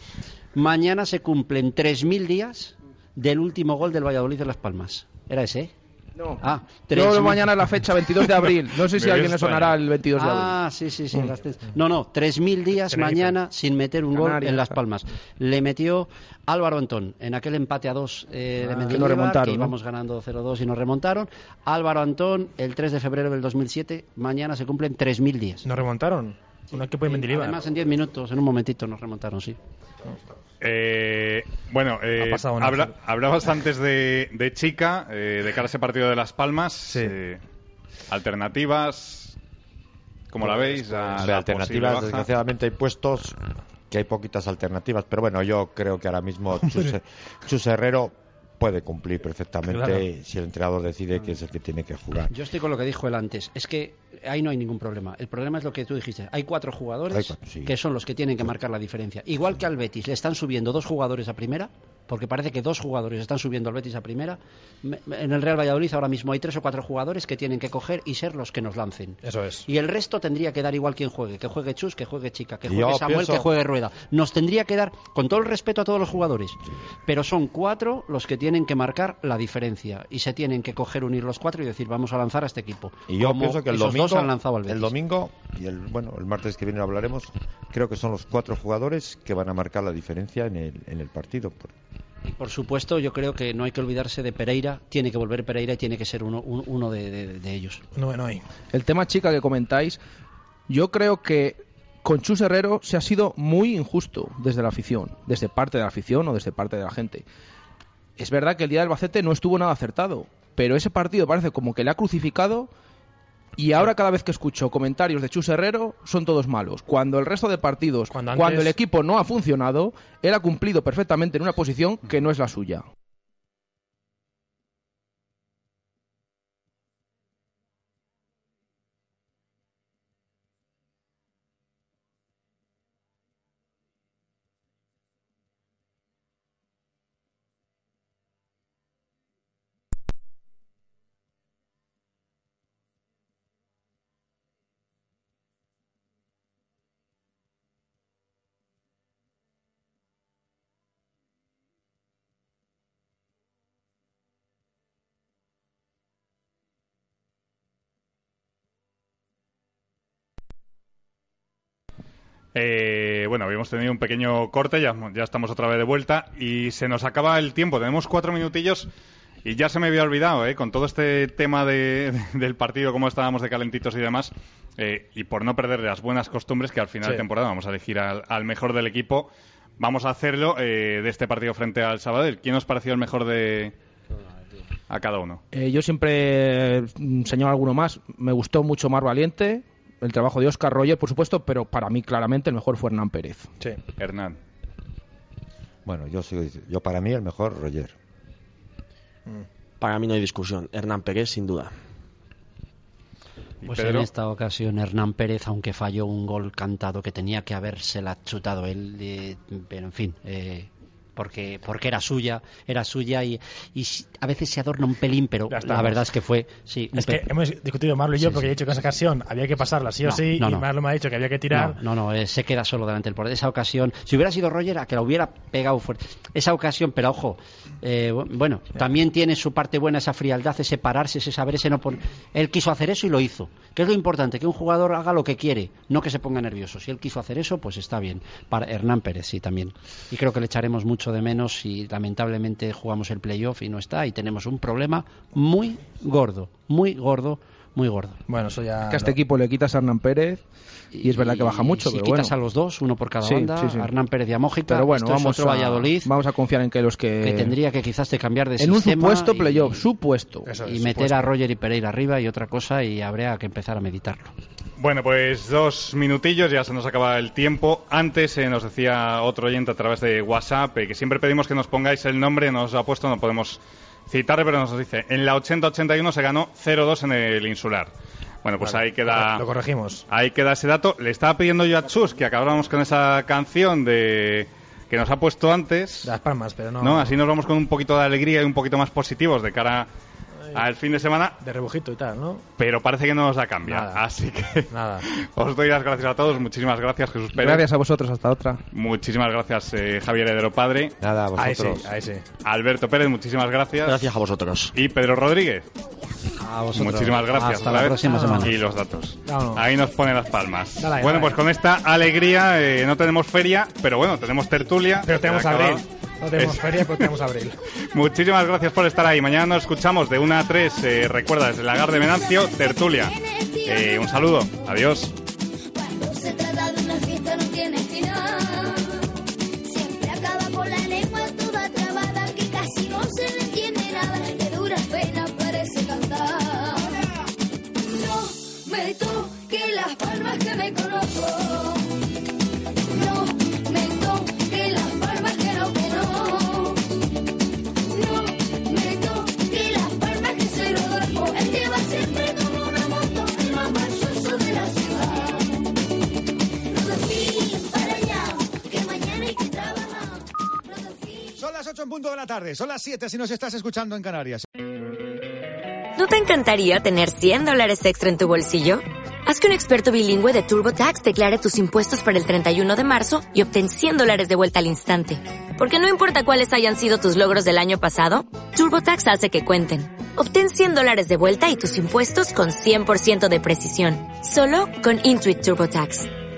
Mañana se cumplen 3.000 días del último gol del Valladolid de Las Palmas. ¿Era ese? eh? No. Ah, Yo 3.000. mañana es la fecha, 22 de abril. No sé si a alguien le sonará el 22 de abril. Ah, sí, sí, sí. las tres- No, no, 3.000 días Tenerife. mañana sin meter un gol Canarias, en Las. Palmas. Le metió Álvaro Antón en aquel empate a dos eh, de Ah, Mendilibar, que lo remontaron, que ¿no? íbamos ganando 0-2 y nos remontaron. Álvaro Antón, el 3 de febrero del 2007, mañana se cumplen 3.000 días. Nos remontaron. Un equipo de Mendilibar. Además, en 10 minutos, en un momentito, nos remontaron, sí. Eh, bueno, eh, pasado habla- hablabas antes de, de Chica, eh, de cara a ese partido de Las Palmas. Sí. eh, alternativas, ¿cómo la veis? A Hombre, la alternativas, desgraciadamente hay puestos que hay poquitas alternativas, pero bueno, yo creo que ahora mismo Chus, Chus Herrero puede cumplir perfectamente Claro. si el entrenador decide que es el que tiene que jugar. Yo estoy con lo que dijo él antes. Es que ahí no hay ningún problema. El problema es lo que tú dijiste. Hay cuatro jugadores Hay cuatro, sí. que son los que tienen que marcar la diferencia. Igual que al Betis le están subiendo dos jugadores a primera, porque parece que dos jugadores están subiendo al Betis a primera. Me- En el Real Valladolid ahora mismo hay tres o cuatro jugadores que tienen que coger y ser los que nos lancen. Eso es. Y el resto tendría que dar igual quien juegue, que juegue Chus, que juegue Chica, que Yo juegue Samuel, pienso- que juegue Rueda. Nos tendría que dar, con todo el respeto a todos los jugadores, pero son cuatro los que tienen que marcar la diferencia y se tienen que coger, unir los cuatro y decir vamos a lanzar a este equipo. Y yo Como pienso que el domingo, dos han lanzado al Betis. el domingo y el bueno, el martes que viene hablaremos. Creo que son los cuatro jugadores que van a marcar la diferencia en el, en el partido. Por- Y por supuesto, yo creo que no hay que olvidarse de Pereira. Tiene que volver Pereira y tiene que ser uno, un- uno de, de- de ellos. No, no hay. El tema chica que comentáis, Yo creo que con Chus Herrero se ha sido muy injusto desde la afición, desde parte de la afición o desde parte de la gente. Es verdad que el día del Albacete no estuvo nada acertado, pero ese partido parece como que le ha crucificado y ahora cada vez que escucho comentarios de Chus Herrero son todos malos. Cuando el resto de partidos, Cuando el equipo no ha funcionado, él ha cumplido perfectamente en una posición que no es la suya. Eh, bueno, habíamos tenido un pequeño corte, ya, ya estamos otra vez de vuelta y se nos acaba el tiempo. Tenemos cuatro minutillos y ya se me había olvidado, ¿eh? con todo este tema de, del partido, cómo estábamos de calentitos y demás, eh, y por no perder las buenas costumbres que al final Sí. de temporada vamos a elegir al, al mejor del equipo, vamos a hacerlo eh, de este partido frente al Sabadell. ¿Quién os pareció el mejor de a cada uno? Eh, yo siempre mm, señalo alguno más. Me gustó mucho Mar Valiente, el trabajo de Oscar Roger, por supuesto, pero para mí claramente el mejor fue Hernán Pérez. Sí. Hernán. Bueno, yo sigo diciendo- yo para mí el mejor Roger. Para mí no hay discusión. Hernán Pérez, sin duda. ¿Y Pues Pedro? en esta ocasión Hernán Pérez, aunque falló un gol cantado que tenía que habérsela chutado él, eh, pero en fin, eh, porque porque era suya, era suya y, a veces se adorna un pelín, pero la verdad es que fue, sí, Es que hemos discutido Marlo y yo Sí, porque sí. he dicho que esa ocasión había que pasarla sí o No, sí no, y. Marlo me ha dicho que había que tirar. No, no, no, eh, se queda solo delante del portero. Esa ocasión, si hubiera sido Roger, a que la hubiera pegado fuerte. Esa ocasión, pero ojo, eh, bu- bueno, también tiene su parte buena esa frialdad, ese pararse, ese saber, ese no pon- Él quiso hacer eso y lo hizo. Que es lo importante, que un jugador haga lo que quiere, no que se ponga nervioso. Si él quiso hacer eso, pues está bien. Para Hernán Pérez, sí, también. Y creo que le echaremos mucho de menos si lamentablemente jugamos el playoff y no está. Y tenemos un problema muy gordo, muy gordo, muy gordo. Bueno, eso ya. que a este equipo le quitas a Hernán Pérez y es verdad que baja mucho, si pero quitas bueno. a los dos, uno por cada Sí, banda, sí, sí. a Hernán Pérez y a Mójica, Pero bueno, esto es vamos otro a, Valladolid vamos a confiar en que los que... que tendría que quizás de cambiar de en un sistema supuesto y- playoff, supuesto. Eso y meter supuesto. a Roger y Pereira arriba y otra cosa y habría que empezar a meditarlo. Bueno, pues dos minutillos, ya se nos acaba el tiempo. Antes eh, nos decía otro oyente a través de WhatsApp eh, que siempre pedimos que nos pongáis el nombre, nos ha puesto, no podemos citarle, pero nos dice, en la 80-81 se ganó 0-2 en el insular. Bueno, pues ahí queda... Lo corregimos. Ahí queda ese dato. Le estaba pidiendo yo a Chus que acabáramos con esa canción de que nos ha puesto antes. Las palmas, pero no. No, así nos vamos con un poquito de alegría y un poquito más positivos de cara al fin de semana, De rebujito y tal, ¿no? pero parece que no nos da cambia. Nada. Así que Nada. os doy las gracias a todos. Muchísimas gracias, Jesús Pérez. Gracias a vosotros, hasta otra. Muchísimas gracias, eh, Javier Hedero Padre. Nada, sí, vosotros. ahí sí. Alberto Pérez, muchísimas gracias. Gracias a vosotros. Y Pedro Rodríguez, A vosotros. muchísimas gracias. Hasta la vez. próxima semana. Y los datos. Vámonos. Ahí nos pone las palmas. Dale, bueno, dale. pues con esta alegría eh, no tenemos feria, pero bueno, tenemos tertulia. Pero tenemos acabado. abril. No tenemos Es- feria, pero tenemos abril. Muchísimas gracias por estar ahí. Mañana nos escuchamos de 1 a 3. eh, recuerda, desde el lagar de Venancio, tertulia. Eh, un saludo. Adiós. Cuando se trata de una fiesta no tiene final. Siempre acaba con la lengua toda trabada que casi no se le entiende nada. De duras penas parece cantar. No me toque las palmas que me conozco. Las 8 en punto de la tarde, son las 7 si nos estás escuchando en Canarias. ¿No te encantaría tener 100 dólares extra en tu bolsillo? Haz que un experto bilingüe de TurboTax declare tus impuestos para el 31 de marzo y obtén 100 dólares de vuelta al instante. Porque no importa cuáles hayan sido tus logros del año pasado, TurboTax hace que cuenten. Obtén 100 dólares de vuelta y tus impuestos con 100% de precisión. Solo con Intuit TurboTax.